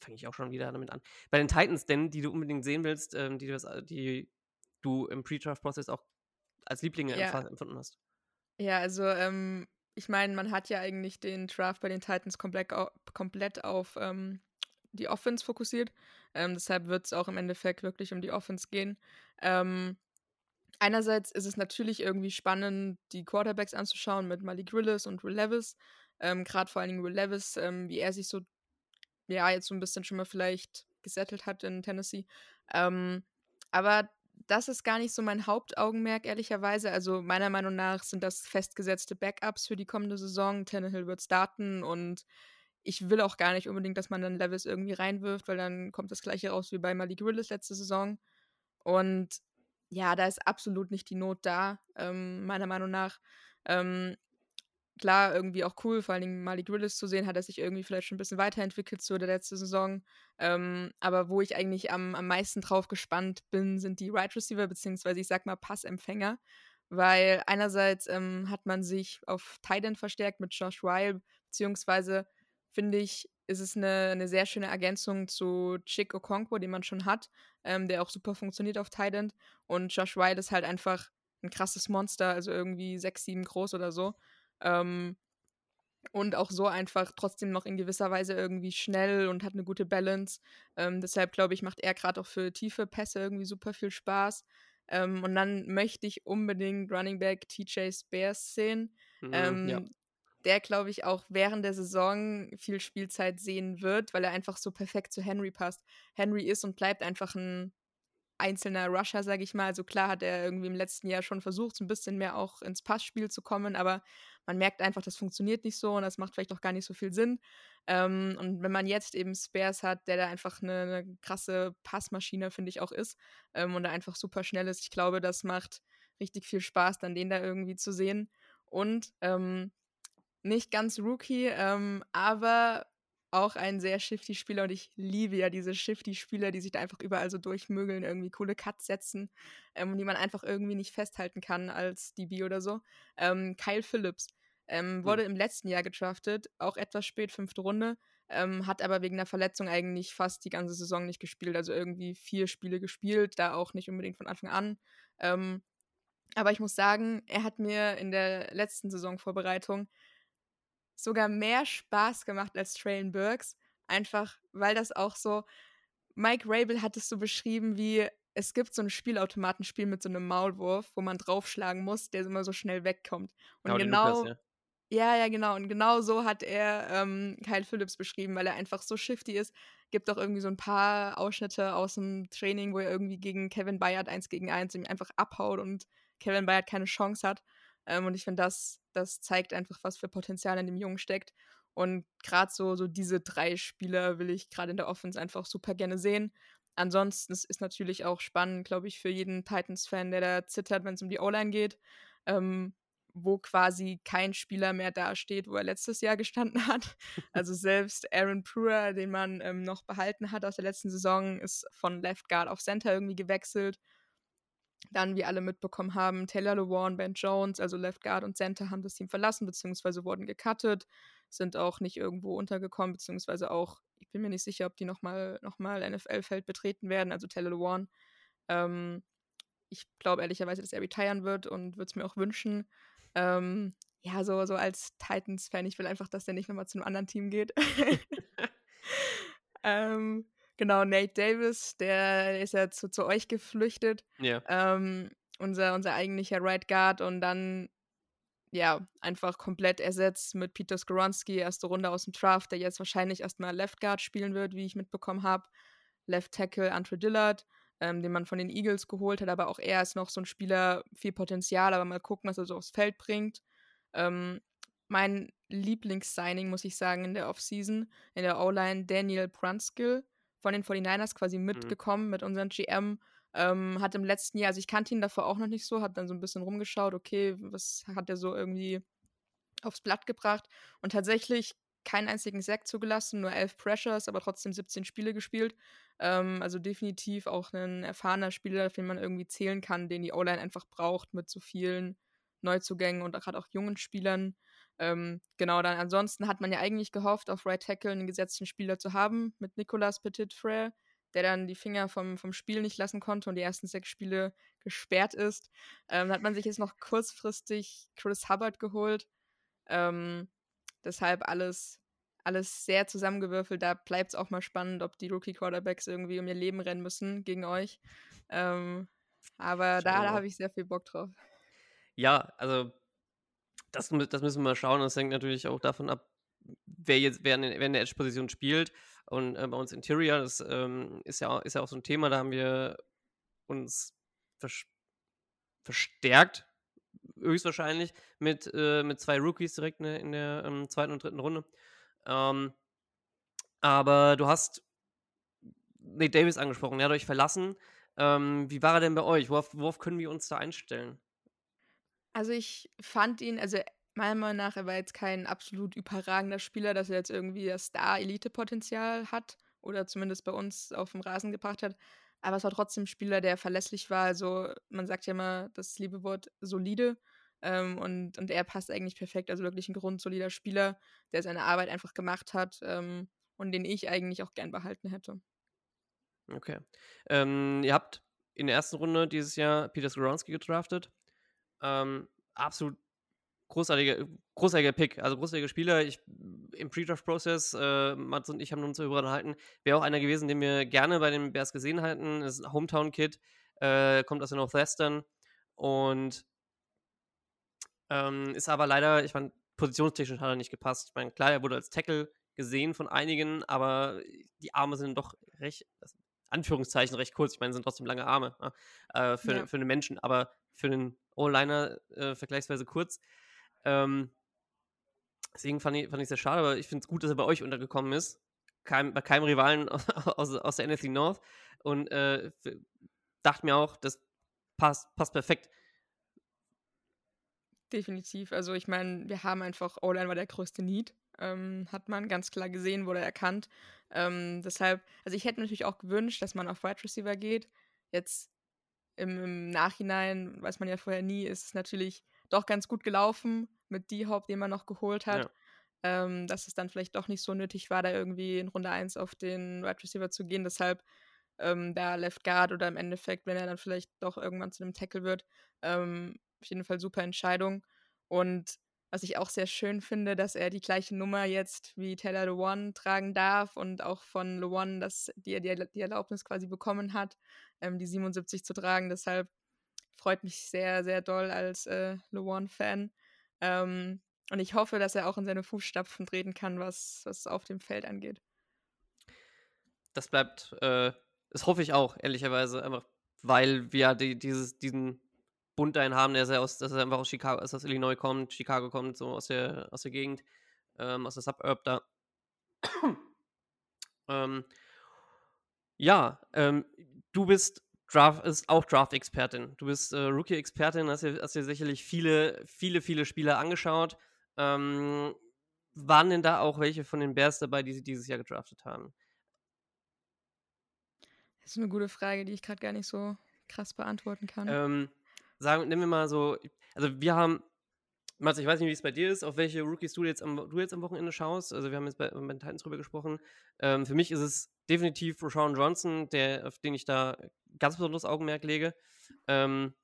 fange ich auch schon wieder damit an, bei den Titans denn, die du unbedingt sehen willst, ähm, die, du die du im Pre-Draft-Prozess auch als Lieblinge Ja. empfunden hast? Ja, also ähm, ich meine, man hat ja eigentlich den Draft bei den Titans komplett, au komplett auf ähm, die Offense fokussiert. Ähm, deshalb wird es auch im Endeffekt wirklich um die Offense gehen. Ähm, einerseits ist es natürlich irgendwie spannend, die Quarterbacks anzuschauen mit Malik Willis und Will Levis. Ähm, Gerade vor allen Dingen Will Levis, ähm, wie er sich so, ja, jetzt so ein bisschen schon mal vielleicht gesettelt hat in Tennessee. Ähm, aber das ist gar nicht so mein Hauptaugenmerk, ehrlicherweise. Also meiner Meinung nach sind das festgesetzte Backups für die kommende Saison. Tannehill wird starten und ich will auch gar nicht unbedingt, dass man dann Levis irgendwie reinwirft, weil dann kommt das gleiche raus wie bei Malik Willis letzte Saison. Und ja, da ist absolut nicht die Not da, ähm, meiner Meinung nach. Ähm, klar, irgendwie auch cool, vor allen Dingen Malik Willis zu sehen, hat er sich irgendwie vielleicht schon ein bisschen weiterentwickelt zu der letzten Saison. Ähm, aber wo ich eigentlich am, am meisten drauf gespannt bin, sind die Right Receiver, beziehungsweise ich sag mal Passempfänger. Weil einerseits ähm, hat man sich auf Tight verstärkt mit Josh Ryle, beziehungsweise finde ich, ist es eine, eine sehr schöne Ergänzung zu Chick Okonkwo, den man schon hat, ähm, der auch super funktioniert auf Tight Und Josh Ryle ist halt einfach ein krasses Monster, also irgendwie 6, 7 groß oder so. Ähm, und auch so einfach trotzdem noch in gewisser Weise irgendwie schnell und hat eine gute Balance. Ähm, deshalb glaube ich, macht er gerade auch für tiefe Pässe irgendwie super viel Spaß. Ähm, und dann möchte ich unbedingt Running Back TJ Spears sehen. Mhm, Ähm, ja. Der, glaube ich, auch während der Saison viel Spielzeit sehen wird, weil er einfach so perfekt zu Henry passt. Henry ist und bleibt einfach ein einzelner Rusher, sage ich mal. Also klar hat er irgendwie im letzten Jahr schon versucht, so ein bisschen mehr auch ins Passspiel zu kommen, aber man merkt einfach, das funktioniert nicht so und das macht vielleicht auch gar nicht so viel Sinn. Ähm, und wenn man jetzt eben Spares hat, der da einfach eine, eine krasse Passmaschine, finde ich, auch ist ähm, und da einfach super schnell ist, ich glaube, das macht richtig viel Spaß, dann den da irgendwie zu sehen. Und ähm, nicht ganz Rookie, ähm, aber auch ein sehr shifty Spieler und ich liebe ja diese shifty Spieler, die sich da einfach überall so durchmögeln, irgendwie coole Cuts setzen, ähm, die man einfach irgendwie nicht festhalten kann als DB oder so. Ähm, Kyle Phillips ähm, wurde im letzten Jahr gedraftet, auch etwas spät, fünfte Runde, ähm, hat aber wegen einer Verletzung eigentlich fast die ganze Saison nicht gespielt, also irgendwie vier Spiele gespielt, da auch nicht unbedingt von Anfang an. Ähm, aber ich muss sagen, er hat mir in der letzten Saisonvorbereitung sogar mehr Spaß gemacht als Traylon Burks. Einfach, weil das auch so. Mike Rabel hat es so beschrieben, wie es gibt so ein Spielautomatenspiel mit so einem Maulwurf, wo man draufschlagen muss, der immer so schnell wegkommt. Und Howdy genau, Lucas, ja. Ja, ja, genau. Und genau so hat er ähm, Kyle Phillips beschrieben, weil er einfach so shifty ist. Gibt auch irgendwie so ein paar Ausschnitte aus dem Training, wo er irgendwie gegen Kevin Bayard eins gegen eins ihm einfach abhaut und Kevin Bayard keine Chance hat. Ähm, und ich finde, das, das zeigt einfach, was für Potenzial in dem Jungen steckt. Und gerade so, so diese drei Spieler will ich gerade in der Offense einfach super gerne sehen. Ansonsten ist es natürlich auch spannend, glaube ich, für jeden Titans-Fan, der da zittert, wenn es um die O-Line geht. Ähm, wo quasi kein Spieler mehr dasteht, wo er letztes Jahr (laughs) gestanden hat. Also selbst Aaron Brewer, den man ähm, noch behalten hat aus der letzten Saison, ist von Left Guard auf Center irgendwie gewechselt. Dann, wie alle mitbekommen haben, Taylor Lewan, Ben Jones, also Left Guard und Center, haben das Team verlassen, beziehungsweise wurden gecuttet, sind auch nicht irgendwo untergekommen, beziehungsweise auch, ich bin mir nicht sicher, ob die nochmal noch mal NFL-Feld betreten werden, also Taylor Lewan. Ähm, ich glaube ehrlicherweise, dass er retiren wird und würde es mir auch wünschen. Ähm, ja, so, so als Titans-Fan, ich will einfach, dass der nicht nochmal zu einem anderen Team geht. (laughs) (laughs) ähm, genau, Nate Davis, der ist ja zu, zu euch geflüchtet. Ja. Ähm, unser, unser eigentlicher Right Guard und dann ja, einfach komplett ersetzt mit Peter Skoronski, erste Runde aus dem Draft, der jetzt wahrscheinlich erstmal Left Guard spielen wird, wie ich mitbekommen habe. Left Tackle Andre Dillard ähm, den man von den Eagles geholt hat, aber auch er ist noch so ein Spieler, viel Potenzial, aber mal gucken, was er so aufs Feld bringt. Ähm, mein Lieblingssigning, muss ich sagen, in der Offseason, in der O-Line, Daniel Brunskill von den 49ers quasi mhm. mitgekommen mhm. mit unserem GM. Ähm, hat im letzten Jahr, also ich kannte ihn davor auch noch nicht so, hat dann so ein bisschen rumgeschaut, okay, was hat er so irgendwie aufs Blatt gebracht und tatsächlich keinen einzigen Sack zugelassen, nur elf Pressures, aber trotzdem 17 Spiele gespielt. Ähm, also definitiv auch ein erfahrener Spieler, auf den man irgendwie zählen kann, den die O-Line einfach braucht mit so vielen Neuzugängen und gerade auch jungen Spielern. Ähm, genau, dann ansonsten hat man ja eigentlich gehofft, auf Right Tackle einen gesetzten Spieler zu haben mit Nicolas Petit-Frere, der dann die Finger vom, vom Spiel nicht lassen konnte und die ersten sechs Spiele gesperrt ist. Ähm, hat man sich jetzt noch kurzfristig Chris Hubbard geholt. Ähm, deshalb alles alles sehr zusammengewürfelt. Da bleibt es auch mal spannend, ob die Rookie-Quarterbacks irgendwie um ihr Leben rennen müssen gegen euch. Ähm, aber da, da habe ich sehr viel Bock drauf. Ja, also das, das müssen wir mal schauen. Das hängt natürlich auch davon ab, wer jetzt wer in, wer in der Edge-Position spielt. Und äh, bei uns Interior, das ähm, ist, ja, ist ja auch so ein Thema, da haben wir uns vers verstärkt, höchstwahrscheinlich, mit, äh, mit zwei Rookies direkt ne, in der ähm, zweiten und dritten Runde. Ähm, aber du hast Nate Davis angesprochen, er hat euch verlassen. Ähm, wie war er denn bei euch? Worauf, worauf können wir uns da einstellen? Also ich fand ihn, also meiner Meinung nach, er war jetzt kein absolut überragender Spieler, dass er jetzt irgendwie das Star-Elite-Potenzial hat oder zumindest bei uns auf dem Rasen gebracht hat. Aber es war trotzdem ein Spieler, der verlässlich war. Also man sagt ja immer das liebe Wort solide. Ähm, und, und er passt eigentlich perfekt. Also wirklich ein grundsolider Spieler, der seine Arbeit einfach gemacht hat ähm, und den ich eigentlich auch gern behalten hätte. Okay. Ähm, ihr habt in der ersten Runde dieses Jahr Peter Skoronski gedraftet. Ähm, absolut großartiger, großartiger Pick, also großartiger Spieler. Ich, Im Pre-Draft-Prozess, äh, Mats und ich haben uns darüber unterhalten, wäre auch einer gewesen, den wir gerne bei den Bears gesehen hätten. Ist ein Hometown-Kid, äh, kommt aus der Northwestern und ähm, ist aber leider, ich meine, positionstechnisch hat er nicht gepasst. Ich meine, klar, er wurde als Tackle gesehen von einigen, aber die Arme sind doch recht, Anführungszeichen, recht kurz. Ich meine, sind trotzdem lange Arme ne, äh, für, ja. für einen Menschen, aber für einen O-Liner äh, vergleichsweise kurz. Ähm, deswegen fand ich, fand ich sehr schade, aber ich finde es gut, dass er bei euch untergekommen ist. Kein, bei keinem Rivalen (laughs) aus, aus der NFC North. Und äh, dachte mir auch, das passt, passt perfekt. Definitiv. Also ich meine, wir haben einfach, O-Line war der größte Need. Ähm, hat man ganz klar gesehen, wurde erkannt. Ähm, deshalb, also ich hätte natürlich auch gewünscht, dass man auf Wide Receiver geht. Jetzt im, im, Nachhinein, weiß man ja vorher nie, ist es natürlich doch ganz gut gelaufen mit D-Hop, den man noch geholt hat. Ja. Ähm, dass es dann vielleicht doch nicht so nötig war, da irgendwie in Runde 1 auf den Wide Receiver zu gehen. Deshalb ähm, da Left Guard oder im Endeffekt, wenn er dann vielleicht doch irgendwann zu einem Tackle wird, ähm, auf jeden Fall super Entscheidung. Und was ich auch sehr schön finde, dass er die gleiche Nummer jetzt wie Taylor Lewan tragen darf und auch von Lewan, dass die, die, die Erlaubnis quasi bekommen hat, ähm, die 77 zu tragen. Deshalb freut mich sehr, sehr doll als äh, Lewan-Fan. Ähm, und ich hoffe, dass er auch in seine Fußstapfen treten kann, was, was auf dem Feld angeht. Das bleibt, äh, das hoffe ich auch, ehrlicherweise, einfach, weil wir die, dieses, diesen Bund dahin haben, der sehr aus, dass er einfach aus Chicago, aus Illinois kommt, Chicago kommt, so aus der, aus der Gegend, ähm, aus der Suburb da. (clears throat) ähm, ja, ähm, du bist Draft, ist auch Draft-Expertin. Du bist äh, Rookie-Expertin, hast dir, hast dir sicherlich viele, viele, viele Spieler angeschaut. Ähm, waren denn da auch welche von den Bears dabei, die sie dieses Jahr gedraftet haben? Das ist eine gute Frage, die ich gerade gar nicht so krass beantworten kann. Ähm, sagen, nehmen wir mal so, also wir haben, Mats, ich weiß nicht, wie es bei dir ist, auf welche Rookies du jetzt am, du jetzt am Wochenende schaust. Also wir haben jetzt bei, bei den Titans drüber gesprochen. Ähm, für mich ist es definitiv Rashawn Johnson, der, auf den ich da ganz besonderes Augenmerk lege. Ähm,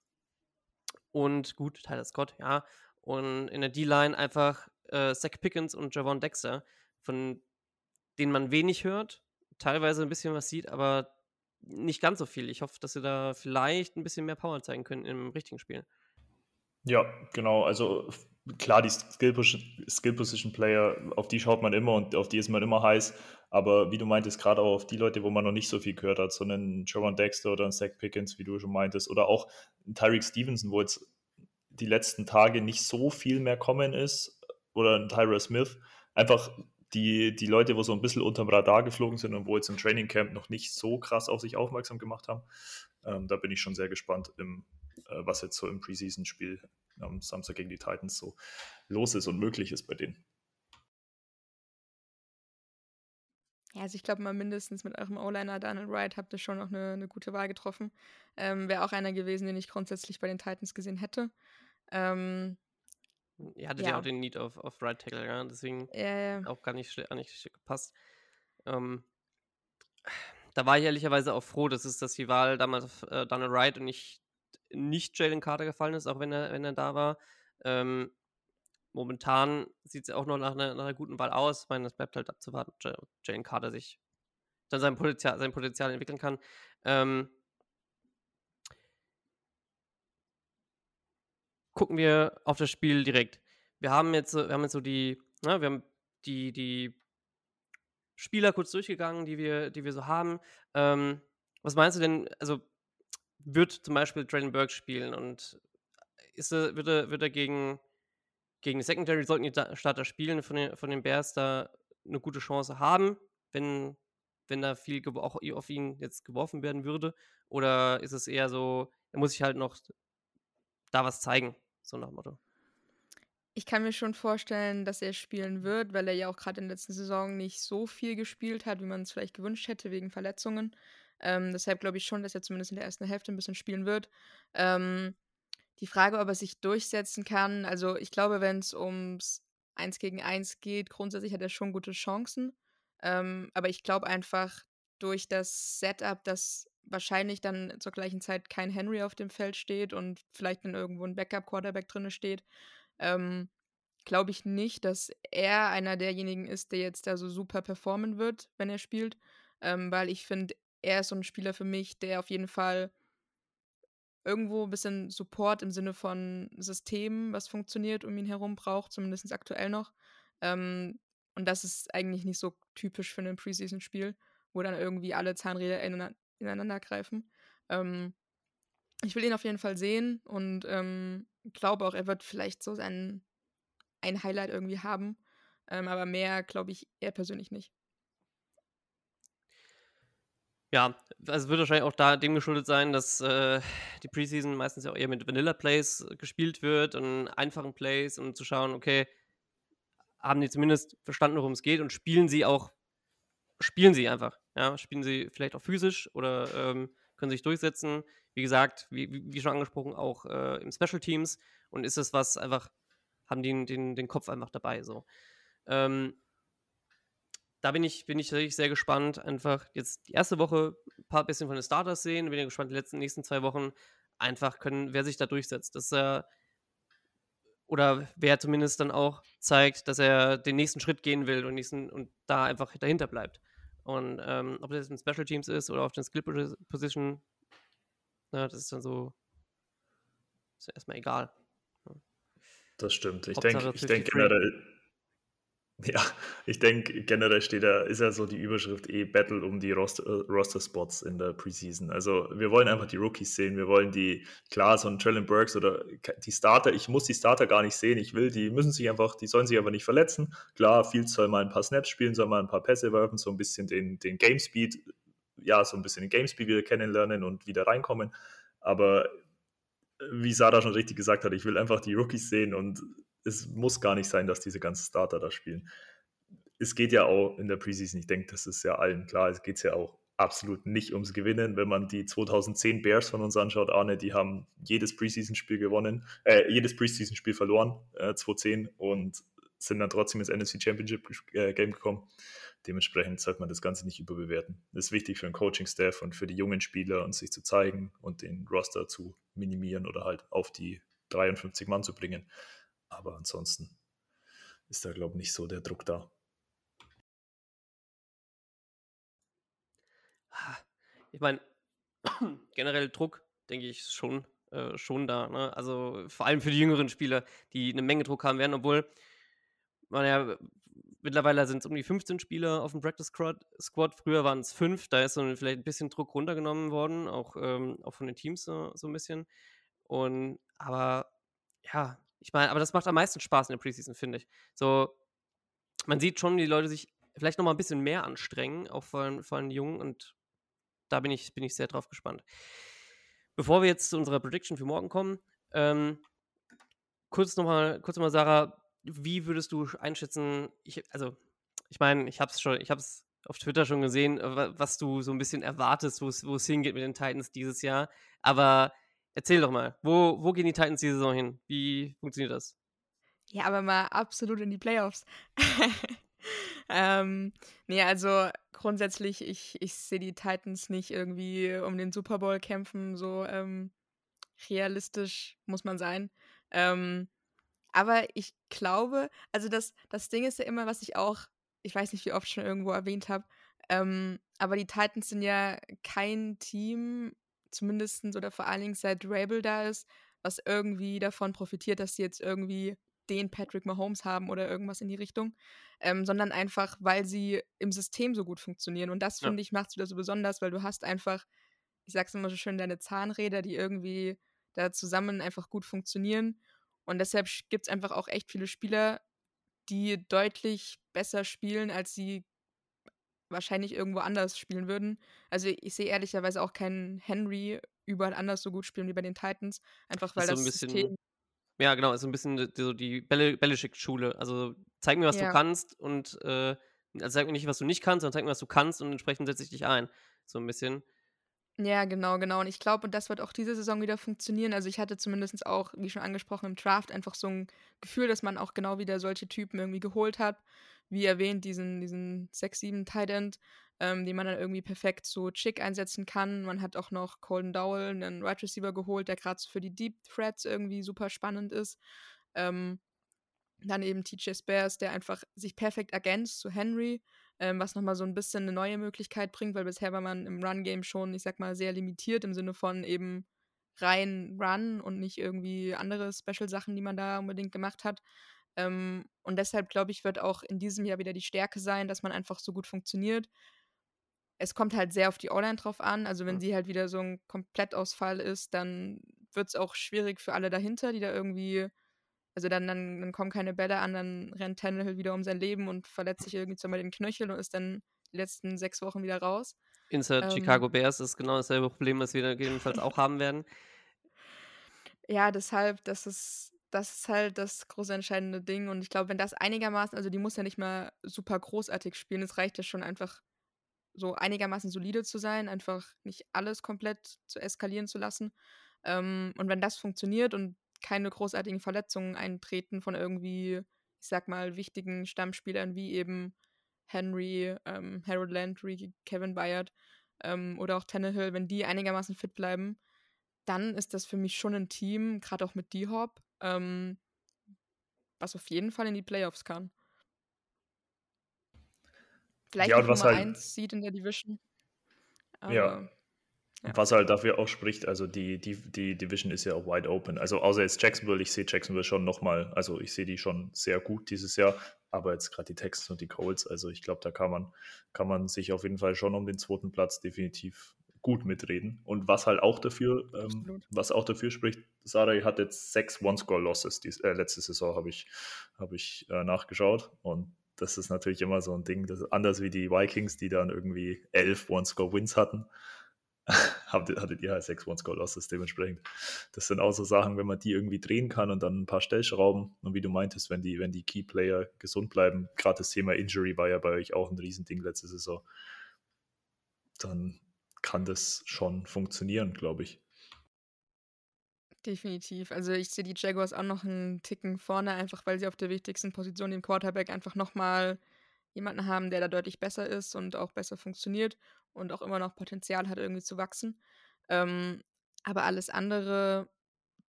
und gut, Tyler Scott, ja. Und in der D-Line einfach äh, Zach Pickens und Javon Dexter, von denen man wenig hört, teilweise ein bisschen was sieht, aber nicht ganz so viel. Ich hoffe, dass sie da vielleicht ein bisschen mehr Power zeigen können im richtigen Spiel. Ja, genau. Also klar, die Skill Position, Skill auf die schaut man immer und auf die ist man immer heiß. Aber wie du meintest, gerade auch auf die Leute, wo man noch nicht so viel gehört hat, so einen Javon Dexter oder einen Zach Pickens, wie du schon meintest, oder auch Tyreek Stevenson, wo jetzt die letzten Tage nicht so viel mehr kommen ist, oder ein Tyra Smith. Einfach die, die Leute, wo so ein bisschen unterm Radar geflogen sind und wo jetzt im Training Camp noch nicht so krass auf sich aufmerksam gemacht haben. Ähm, da bin ich schon sehr gespannt, im, was jetzt so im Preseason-Spiel am Samstag gegen die Titans so los ist und möglich ist bei denen. Ja, also ich glaube mal mindestens mit eurem O-Liner Daniel Wright habt ihr schon noch eine, eine gute Wahl getroffen. Ähm, Wäre auch einer gewesen, den ich grundsätzlich bei den Titans gesehen hätte. Ähm, Ihr hattet ja. ja auch den Need auf, auf Right Tackle, ja, deswegen ja, auch gar nicht, gar nicht gepasst. Ähm, da war ich ehrlicherweise auch froh, dass es dass die Wahl damals auf äh, Daniel Wright und nicht, nicht Jalen Carter gefallen ist, auch wenn er, wenn er da war. Ähm, momentan sieht es auch noch nach einer, nach einer, guten Wahl aus. Ich meine, es bleibt halt abzuwarten, ob Jalen Carter sich dann sein Potenzial, sein Potenzial entwickeln kann. Ähm, gucken wir auf das Spiel direkt. Wir haben jetzt, wir haben jetzt so die, ne, wir haben die, die Spieler kurz durchgegangen, die wir, die wir so haben. Ähm, was meinst du denn, also wird zum Beispiel Drayden Burke spielen und ist er, wird, er, wird er gegen, gegen die Secondary, sollten die Starter spielen, von den, von den Bears da eine gute Chance haben, wenn, wenn da viel auch auf ihn jetzt geworfen werden würde? Oder ist es eher so, er muss sich halt noch da was zeigen? So nach Motto. Ich kann mir schon vorstellen, dass er spielen wird, weil er ja auch gerade in der letzten Saison nicht so viel gespielt hat, wie man es vielleicht gewünscht hätte, wegen Verletzungen. Ähm, deshalb glaube ich schon, dass er zumindest in der ersten Hälfte ein bisschen spielen wird. Ähm, die Frage, ob er sich durchsetzen kann, also ich glaube, wenn es ums 1 gegen 1 geht, grundsätzlich hat er schon gute Chancen. Ähm, aber ich glaube einfach durch das Setup, dass wahrscheinlich dann zur gleichen Zeit kein Henry auf dem Feld steht und vielleicht dann irgendwo ein Backup-Quarterback drin steht, ähm, glaube ich nicht, dass er einer derjenigen ist, der jetzt da so super performen wird, wenn er spielt. Ähm, weil ich finde, er ist so ein Spieler für mich, der auf jeden Fall irgendwo ein bisschen Support im Sinne von Systemen, was funktioniert, um ihn herum braucht, zumindest aktuell noch. Ähm, und das ist eigentlich nicht so typisch für ein Preseason-Spiel, wo dann irgendwie alle Zahnräder ineinander greifen. Ähm, ich will ihn auf jeden Fall sehen und ähm, glaube auch, er wird vielleicht so sein ein Highlight irgendwie haben. Ähm, aber mehr glaube ich er persönlich nicht. Ja, also wird wahrscheinlich auch da dem geschuldet sein, dass äh, die Preseason meistens ja auch eher mit Vanilla Plays gespielt wird und einfachen Plays, um zu schauen, okay, haben die zumindest verstanden, worum es geht und spielen sie auch, spielen sie einfach. Ja, spielen sie vielleicht auch physisch oder ähm, können sich durchsetzen. Wie gesagt, wie, wie schon angesprochen, auch äh, im Special Teams. Und ist es was einfach, haben die den, den Kopf einfach dabei. So. Ähm, da bin ich, bin ich wirklich sehr gespannt. Einfach jetzt die erste Woche ein paar bisschen von den Starters sehen. Bin ich gespannt, die letzten nächsten zwei Wochen einfach können, wer sich da durchsetzt. Dass er oder wer zumindest dann auch zeigt, dass er den nächsten Schritt gehen will und, nächsten, und da einfach dahinter bleibt. Und ähm, ob das jetzt in Special Teams ist oder auf den Skill Position, na, das ist dann so, ist ja erstmal egal. Das stimmt. Ich denke ich denk 53. generell, (laughs) ja, ich denke generell steht da, ist ja so die Überschrift eh Battle um die äh, Roster-Spots in der Preseason. Also wir wollen einfach die Rookies sehen, wir wollen die, klar, so ein Trellin Burks oder die Starter, ich muss die Starter gar nicht sehen, ich will, die müssen sich einfach, die sollen sich einfach nicht verletzen. Klar, Fields soll mal ein paar Snaps spielen, soll mal ein paar Pässe werfen, so ein bisschen den, den Game Speed, ja, so ein bisschen den Game Speed wieder kennenlernen und wieder reinkommen. Aber wie Sarah schon richtig gesagt hat, ich will einfach die Rookies sehen und es muss gar nicht sein, dass diese ganzen Starter da spielen. Es geht ja auch in der Preseason, ich denke, das ist ja allen klar, es geht ja auch absolut nicht ums Gewinnen. Wenn man die 2010 Bears von uns anschaut, Arne, die haben jedes Preseason-Spiel gewonnen, äh, jedes Preseason-Spiel verloren, äh, 2010 und sind dann trotzdem ins NFC Championship äh, Game gekommen. Dementsprechend sollte man das Ganze nicht überbewerten. Das ist wichtig für den Coaching-Staff und für die jungen Spieler und sich zu zeigen und den Roster zu minimieren oder halt auf die 53 Mann zu bringen. Aber ansonsten ist da, glaube ich, nicht so der Druck da. Ah, Ich meine, (clears throat) generell Druck, denke ich, schon, äh, schon da. Ne? Also vor allem für die jüngeren Spieler, die eine Menge Druck haben werden, obwohl man ja mittlerweile sind es um die 15 Spieler auf dem Practice Squad. Squad. Früher waren es fünf, da ist so vielleicht ein bisschen Druck runtergenommen worden, auch, ähm, auch von den Teams so, so ein bisschen. Und aber ja, ich meine, aber das macht am meisten Spaß in der Preseason, finde ich. So, man sieht schon, wie die Leute sich vielleicht noch mal ein bisschen mehr anstrengen, auch vor allem, vor allem die Jungen und da bin ich, bin ich sehr drauf gespannt. Bevor wir jetzt zu unserer Prediction für morgen kommen, ähm, kurz nochmal, kurz nochmal, Sarah, wie würdest du einschätzen, ich, also, ich meine, ich habe es schon, ich habe es auf Twitter schon gesehen, wa- was du so ein bisschen erwartest, wo es wo es hingeht mit den Titans dieses Jahr. Aber erzähl doch mal, wo, wo gehen die Titans diese Saison hin? Wie funktioniert das? Ja, aber mal absolut in die Playoffs. (laughs) ähm, nee, also grundsätzlich, ich, ich sehe die Titans nicht irgendwie um den Super Bowl kämpfen, so ähm, realistisch muss man sein. Ähm, aber ich glaube, also das, das Ding ist ja immer, was ich auch, ich weiß nicht, wie oft schon irgendwo erwähnt habe, ähm, aber die Titans sind ja kein Team, zumindest oder vor allen Dingen seit Rabel da ist, was irgendwie davon profitiert, dass sie jetzt irgendwie den Patrick Mahomes haben oder irgendwas in die Richtung, ähm, sondern einfach, weil sie im System so gut funktionieren. Und das, Ja. finde ich, macht es wieder so besonders, weil du hast einfach, ich sag's immer so schön, deine Zahnräder, die irgendwie da zusammen einfach gut funktionieren. Und deshalb gibt es einfach auch echt viele Spieler, die deutlich besser spielen, als sie wahrscheinlich irgendwo anders spielen würden. Also ich sehe ehrlicherweise auch keinen Henry überall anders so gut spielen wie bei den Titans, einfach weil Ist so das ein bisschen, System ja, genau, ist so ein bisschen die- so die Bälle- Belichick-Schule. Also zeig mir, was du Ja. kannst und äh, also zeig mir nicht, was du nicht kannst, sondern zeig mir, was du kannst und entsprechend setze ich dich ein. So ein bisschen. Ja, genau, genau. Und ich glaube, das wird auch diese Saison wieder funktionieren. Also ich hatte zumindest auch, wie schon angesprochen, im Draft einfach so ein Gefühl, dass man auch genau wieder solche Typen irgendwie geholt hat. Wie erwähnt, diesen, diesen 6-7 Tight End, ähm, den man dann irgendwie perfekt so chick einsetzen kann. Man hat auch noch Colin Dowell, einen Wide Receiver geholt, der gerade für die Deep Threats irgendwie super spannend ist. Ähm, dann eben TJ Spears, der einfach sich perfekt ergänzt zu Henry, ähm, was nochmal so ein bisschen eine neue Möglichkeit bringt, weil bisher war man im Run-Game schon, ich sag mal, sehr limitiert im Sinne von eben rein Run und nicht irgendwie andere Special-Sachen, die man da unbedingt gemacht hat. Ähm, und deshalb, glaube ich, wird auch in diesem Jahr wieder die Stärke sein, dass man einfach so gut funktioniert. Es kommt halt sehr auf die O-Line drauf an. Also, wenn Mhm. sie halt wieder so ein Komplettausfall ist, dann wird es auch schwierig für alle dahinter, die da irgendwie also dann, dann, dann kommen keine Bälle an, dann rennt Tannehill wieder um sein Leben und verletzt sich irgendwie zweimal den Knöchel und ist dann die letzten sechs Wochen wieder raus. Insert Ähm. Chicago Bears ist genau dasselbe Problem, was wir da gegebenenfalls auch haben werden. Ja, deshalb, das ist, das ist halt das große entscheidende Ding. Und ich glaube, wenn das einigermaßen, also die muss ja nicht mal super großartig spielen, es reicht ja schon einfach so einigermaßen solide zu sein, einfach nicht alles komplett zu eskalieren zu lassen. Ähm, und wenn das funktioniert und keine großartigen Verletzungen eintreten von irgendwie, ich sag mal, wichtigen Stammspielern wie eben Henry, ähm, Harold Landry, Kevin Bayard ähm, oder auch Tannehill, wenn die einigermaßen fit bleiben, dann ist das für mich schon ein Team, gerade auch mit D-Hop, ähm, was auf jeden Fall in die Playoffs kann. Vielleicht Ja, und was Nummer halt- 1 sieht in der Division. Aber Ja. Ja. Was halt dafür auch spricht, also die, die, die Division ist ja auch wide open. Also außer jetzt Jacksonville, ich sehe Jacksonville schon nochmal, also ich sehe die schon sehr gut dieses Jahr, aber jetzt gerade die Texans und die Colts, also ich glaube, da kann man, kann man sich auf jeden Fall schon um den zweiten Platz definitiv gut mitreden. Und was halt auch dafür, ähm, was auch dafür spricht, Sarai hat jetzt sechs One-Score-Losses, äh, letzte Saison habe ich, hab ich äh, nachgeschaut und das ist natürlich immer so ein Ding, das anders wie die Vikings, die dann irgendwie elf One-Score-Wins hatten. (laughs) hattet, hattet ihr halt sechs One-Score-Losses dementsprechend. Das sind auch so Sachen, wenn man die irgendwie drehen kann und dann ein paar Stellschrauben und wie du meintest, wenn die, wenn die Key-Player gesund bleiben, gerade das Thema Injury war ja bei euch auch ein Riesending letzte Saison, dann kann das schon funktionieren, glaube ich. Definitiv. Also ich sehe die Jaguars auch noch einen Ticken vorne, einfach weil sie auf der wichtigsten Position, dem Quarterback, einfach nochmal jemanden haben, der da deutlich besser ist und auch besser funktioniert und auch immer noch Potenzial hat, irgendwie zu wachsen. Ähm, aber alles andere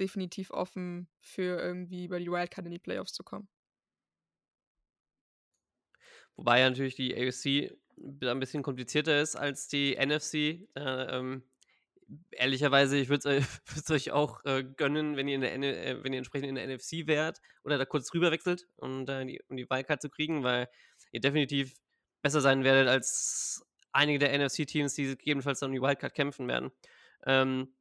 definitiv offen für irgendwie über die Wildcard in die Playoffs zu kommen. Wobei ja natürlich die AFC ein bisschen komplizierter ist als die NFC. Äh, ähm, ehrlicherweise, ich würde es (laughs) euch auch äh, gönnen, wenn ihr, in der äh, wenn ihr entsprechend in der NFC wärt oder da kurz rüber wechselt, um, da die, um die Wildcard zu kriegen, weil ihr definitiv besser sein werdet als einige der NFC-Teams, die gegebenenfalls dann um die Wildcard kämpfen werden. Ähm,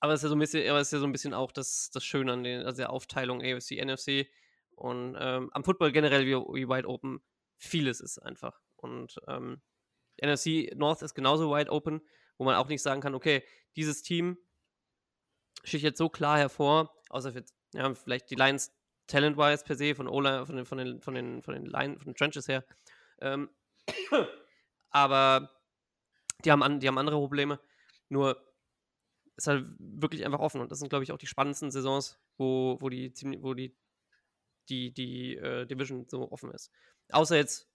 aber es ist ja so ein bisschen, es ist ja so ein bisschen auch das, das Schöne an den, also der Aufteilung AFC, NFC und ähm, am Football generell wie, wie Wide Open vieles ist einfach. Und ähm, NFC North ist genauso wide open, wo man auch nicht sagen kann, okay, dieses Team sticht jetzt so klar hervor, außer jetzt, ja, vielleicht die Lions talent-wise per se, von Ola, von den, von den, von den, von den Line, von den Trenches her. Ähm, (coughs) aber die haben, an, die haben andere Probleme. Nur ist halt wirklich einfach offen. Und das sind, glaube ich, auch die spannendsten Saisons, wo, wo die, wo die, die, die äh, Division so offen ist. Außer jetzt,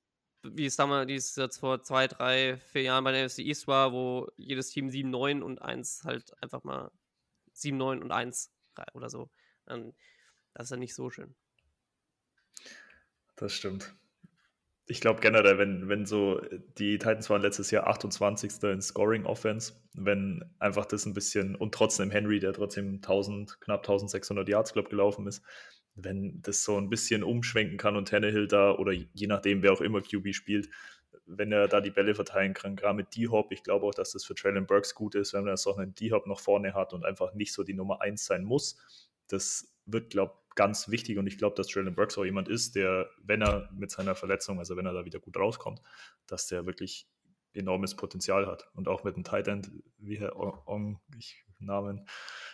wie es damals, wie es jetzt vor zwei, drei, vier Jahren bei der NFC East war, wo jedes Team 7-9 und 1 halt einfach mal 7-9 und 1 oder so. Dann, das ist ja nicht so schön. Das stimmt. Ich glaube generell, wenn, wenn so, die Titans waren letztes Jahr 28. in Scoring Offense, wenn einfach das ein bisschen, und trotzdem Henry, der trotzdem 1000, knapp 1600 Yards, glaube gelaufen ist, wenn das so ein bisschen umschwenken kann und Tannehill da, oder je nachdem, wer auch immer QB spielt, wenn er da die Bälle verteilen kann, gerade mit D-Hop, ich glaube auch, dass das für Traylon Burks gut ist, wenn er so einen D-Hop noch vorne hat und einfach nicht so die Nummer 1 sein muss. Das wird, glaube ich, ganz wichtig und ich glaube, dass Traylon Burks auch jemand ist, der, wenn er mit seiner Verletzung, also wenn er da wieder gut rauskommt, dass der wirklich enormes Potenzial hat. Und auch mit dem Tight End, wie Herr Ong, ich, Namen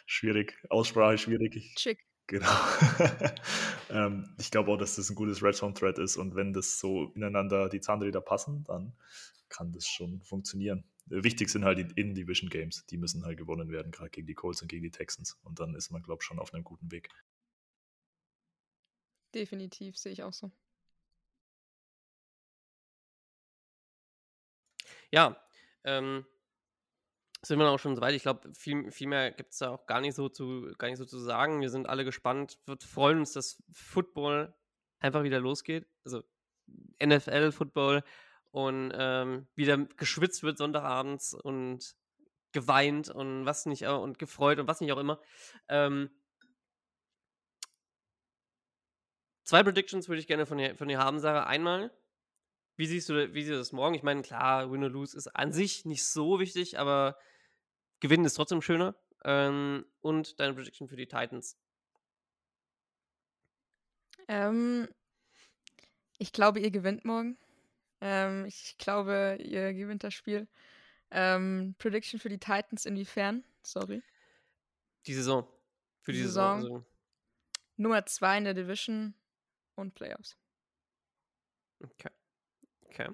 schwierig, Aussprache schwierig. Chick. Genau. (laughs) ähm, ich glaube auch, dass das ein gutes Red Zone Thread ist und wenn das so ineinander die Zahnräder passen, dann kann das schon funktionieren. Wichtig sind halt die In-Division Games, die müssen halt gewonnen werden, gerade gegen die Colts und gegen die Texans. Und dann ist man, glaube ich, schon auf einem guten Weg. Definitiv, sehe ich auch so. Ja, ähm, sind wir auch schon so weit. Ich glaube, viel, viel mehr gibt es da auch gar nicht, so zu, gar nicht so zu sagen. Wir sind alle gespannt. Wir freuen uns, dass Football einfach wieder losgeht. Also NFL-Football und ähm, wieder geschwitzt wird Sonntagabends und geweint und was nicht und gefreut und was nicht auch immer. Ähm, zwei Predictions würde ich gerne von dir, von dir haben, Sarah. Einmal, wie siehst du, wie siehst du das morgen? Ich meine, klar, Win or Lose ist an sich nicht so wichtig, aber Gewinnen ist trotzdem schöner. Ähm, und deine Prediction für die Titans? Ähm, ich glaube, ihr gewinnt morgen. Ähm, ich glaube, ihr gewinnt das Spiel. Ähm, Prediction für die Titans inwiefern? Sorry. Die Saison. Für die, die Saison. Saison. Nummer zwei in der Division und Playoffs. Okay. Okay.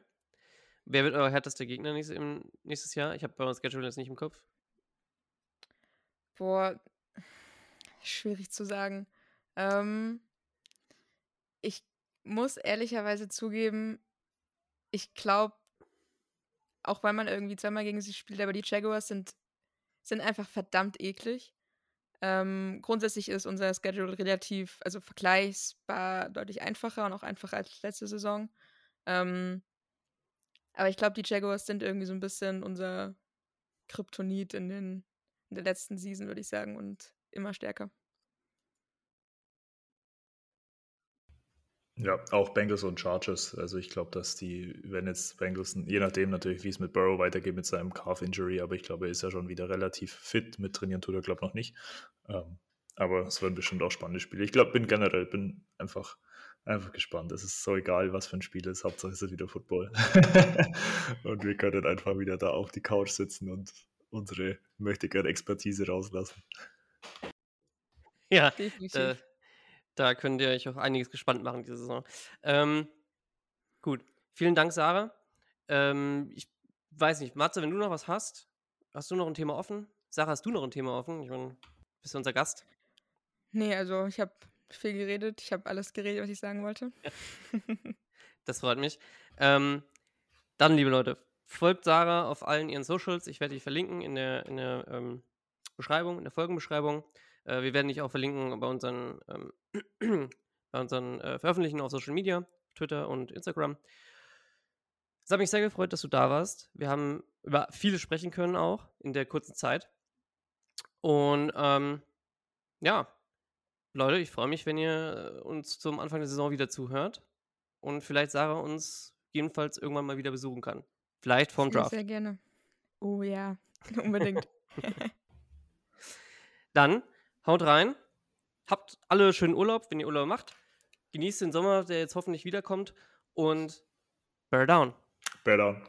Wer wird euer härtester Gegner nächstes, nächstes Jahr? Ich habe bei uns Schedule jetzt nicht im Kopf. Boah, schwierig zu sagen. Ähm, ich muss ehrlicherweise zugeben, ich glaube, auch weil man irgendwie zweimal gegen sie spielt, aber die Jaguars sind, sind einfach verdammt eklig. Ähm, grundsätzlich ist unser Schedule relativ, also vergleichsbar deutlich einfacher und auch einfacher als letzte Saison. Ähm, aber ich glaube, die Jaguars sind irgendwie so ein bisschen unser Kryptonit in, den, in der letzten Season, würde ich sagen, und immer stärker. Ja, auch Bengals und Chargers. Also ich glaube, dass die, wenn jetzt Bengals, je nachdem natürlich, wie es mit Burrow weitergeht mit seinem Calf-Injury, aber ich glaube, er ist ja schon wieder relativ fit. Mit trainieren tut er, glaube ich, noch nicht. Ähm, aber es werden bestimmt auch spannende Spiele. Ich glaube, bin generell, bin einfach, einfach gespannt. Es ist so egal, was für ein Spiel es ist. Hauptsache es ist wieder Football. (laughs) und wir können einfach wieder da auf die Couch sitzen und unsere möchte gerne Expertise rauslassen. Ja, Definitiv. äh, da könnt ihr euch auch einiges gespannt machen diese Saison. Ähm, gut, vielen Dank, Sarah. Ähm, ich weiß nicht, Matze, wenn du noch was hast, hast du noch ein Thema offen? Sarah, hast du noch ein Thema offen? Ich meine, bist du unser Gast? Nee, also ich habe viel geredet. Ich habe alles geredet, was ich sagen wollte. Das freut mich. Ähm, dann, liebe Leute, folgt Sarah auf allen ihren Socials. Ich werde die verlinken in der, in der ähm, Beschreibung, in der Folgenbeschreibung. Äh, wir werden dich auch verlinken bei unseren, ähm, (clears throat) bei unseren äh, Veröffentlichungen auf Social Media, Twitter und Instagram. Es hat mich sehr gefreut, dass du da warst. Wir haben über vieles sprechen können auch in der kurzen Zeit. Und ähm, ja, Leute, ich freue mich, wenn ihr äh, uns zum Anfang der Saison wieder zuhört und vielleicht Sarah uns jedenfalls irgendwann mal wieder besuchen kann. Vielleicht vorm Sehr, Draft. sehr gerne. Oh ja, (laughs) unbedingt. (laughs) Dann haut rein. Habt alle schönen Urlaub, wenn ihr Urlaub macht. Genießt den Sommer, der jetzt hoffentlich wiederkommt. Und bear down. Better.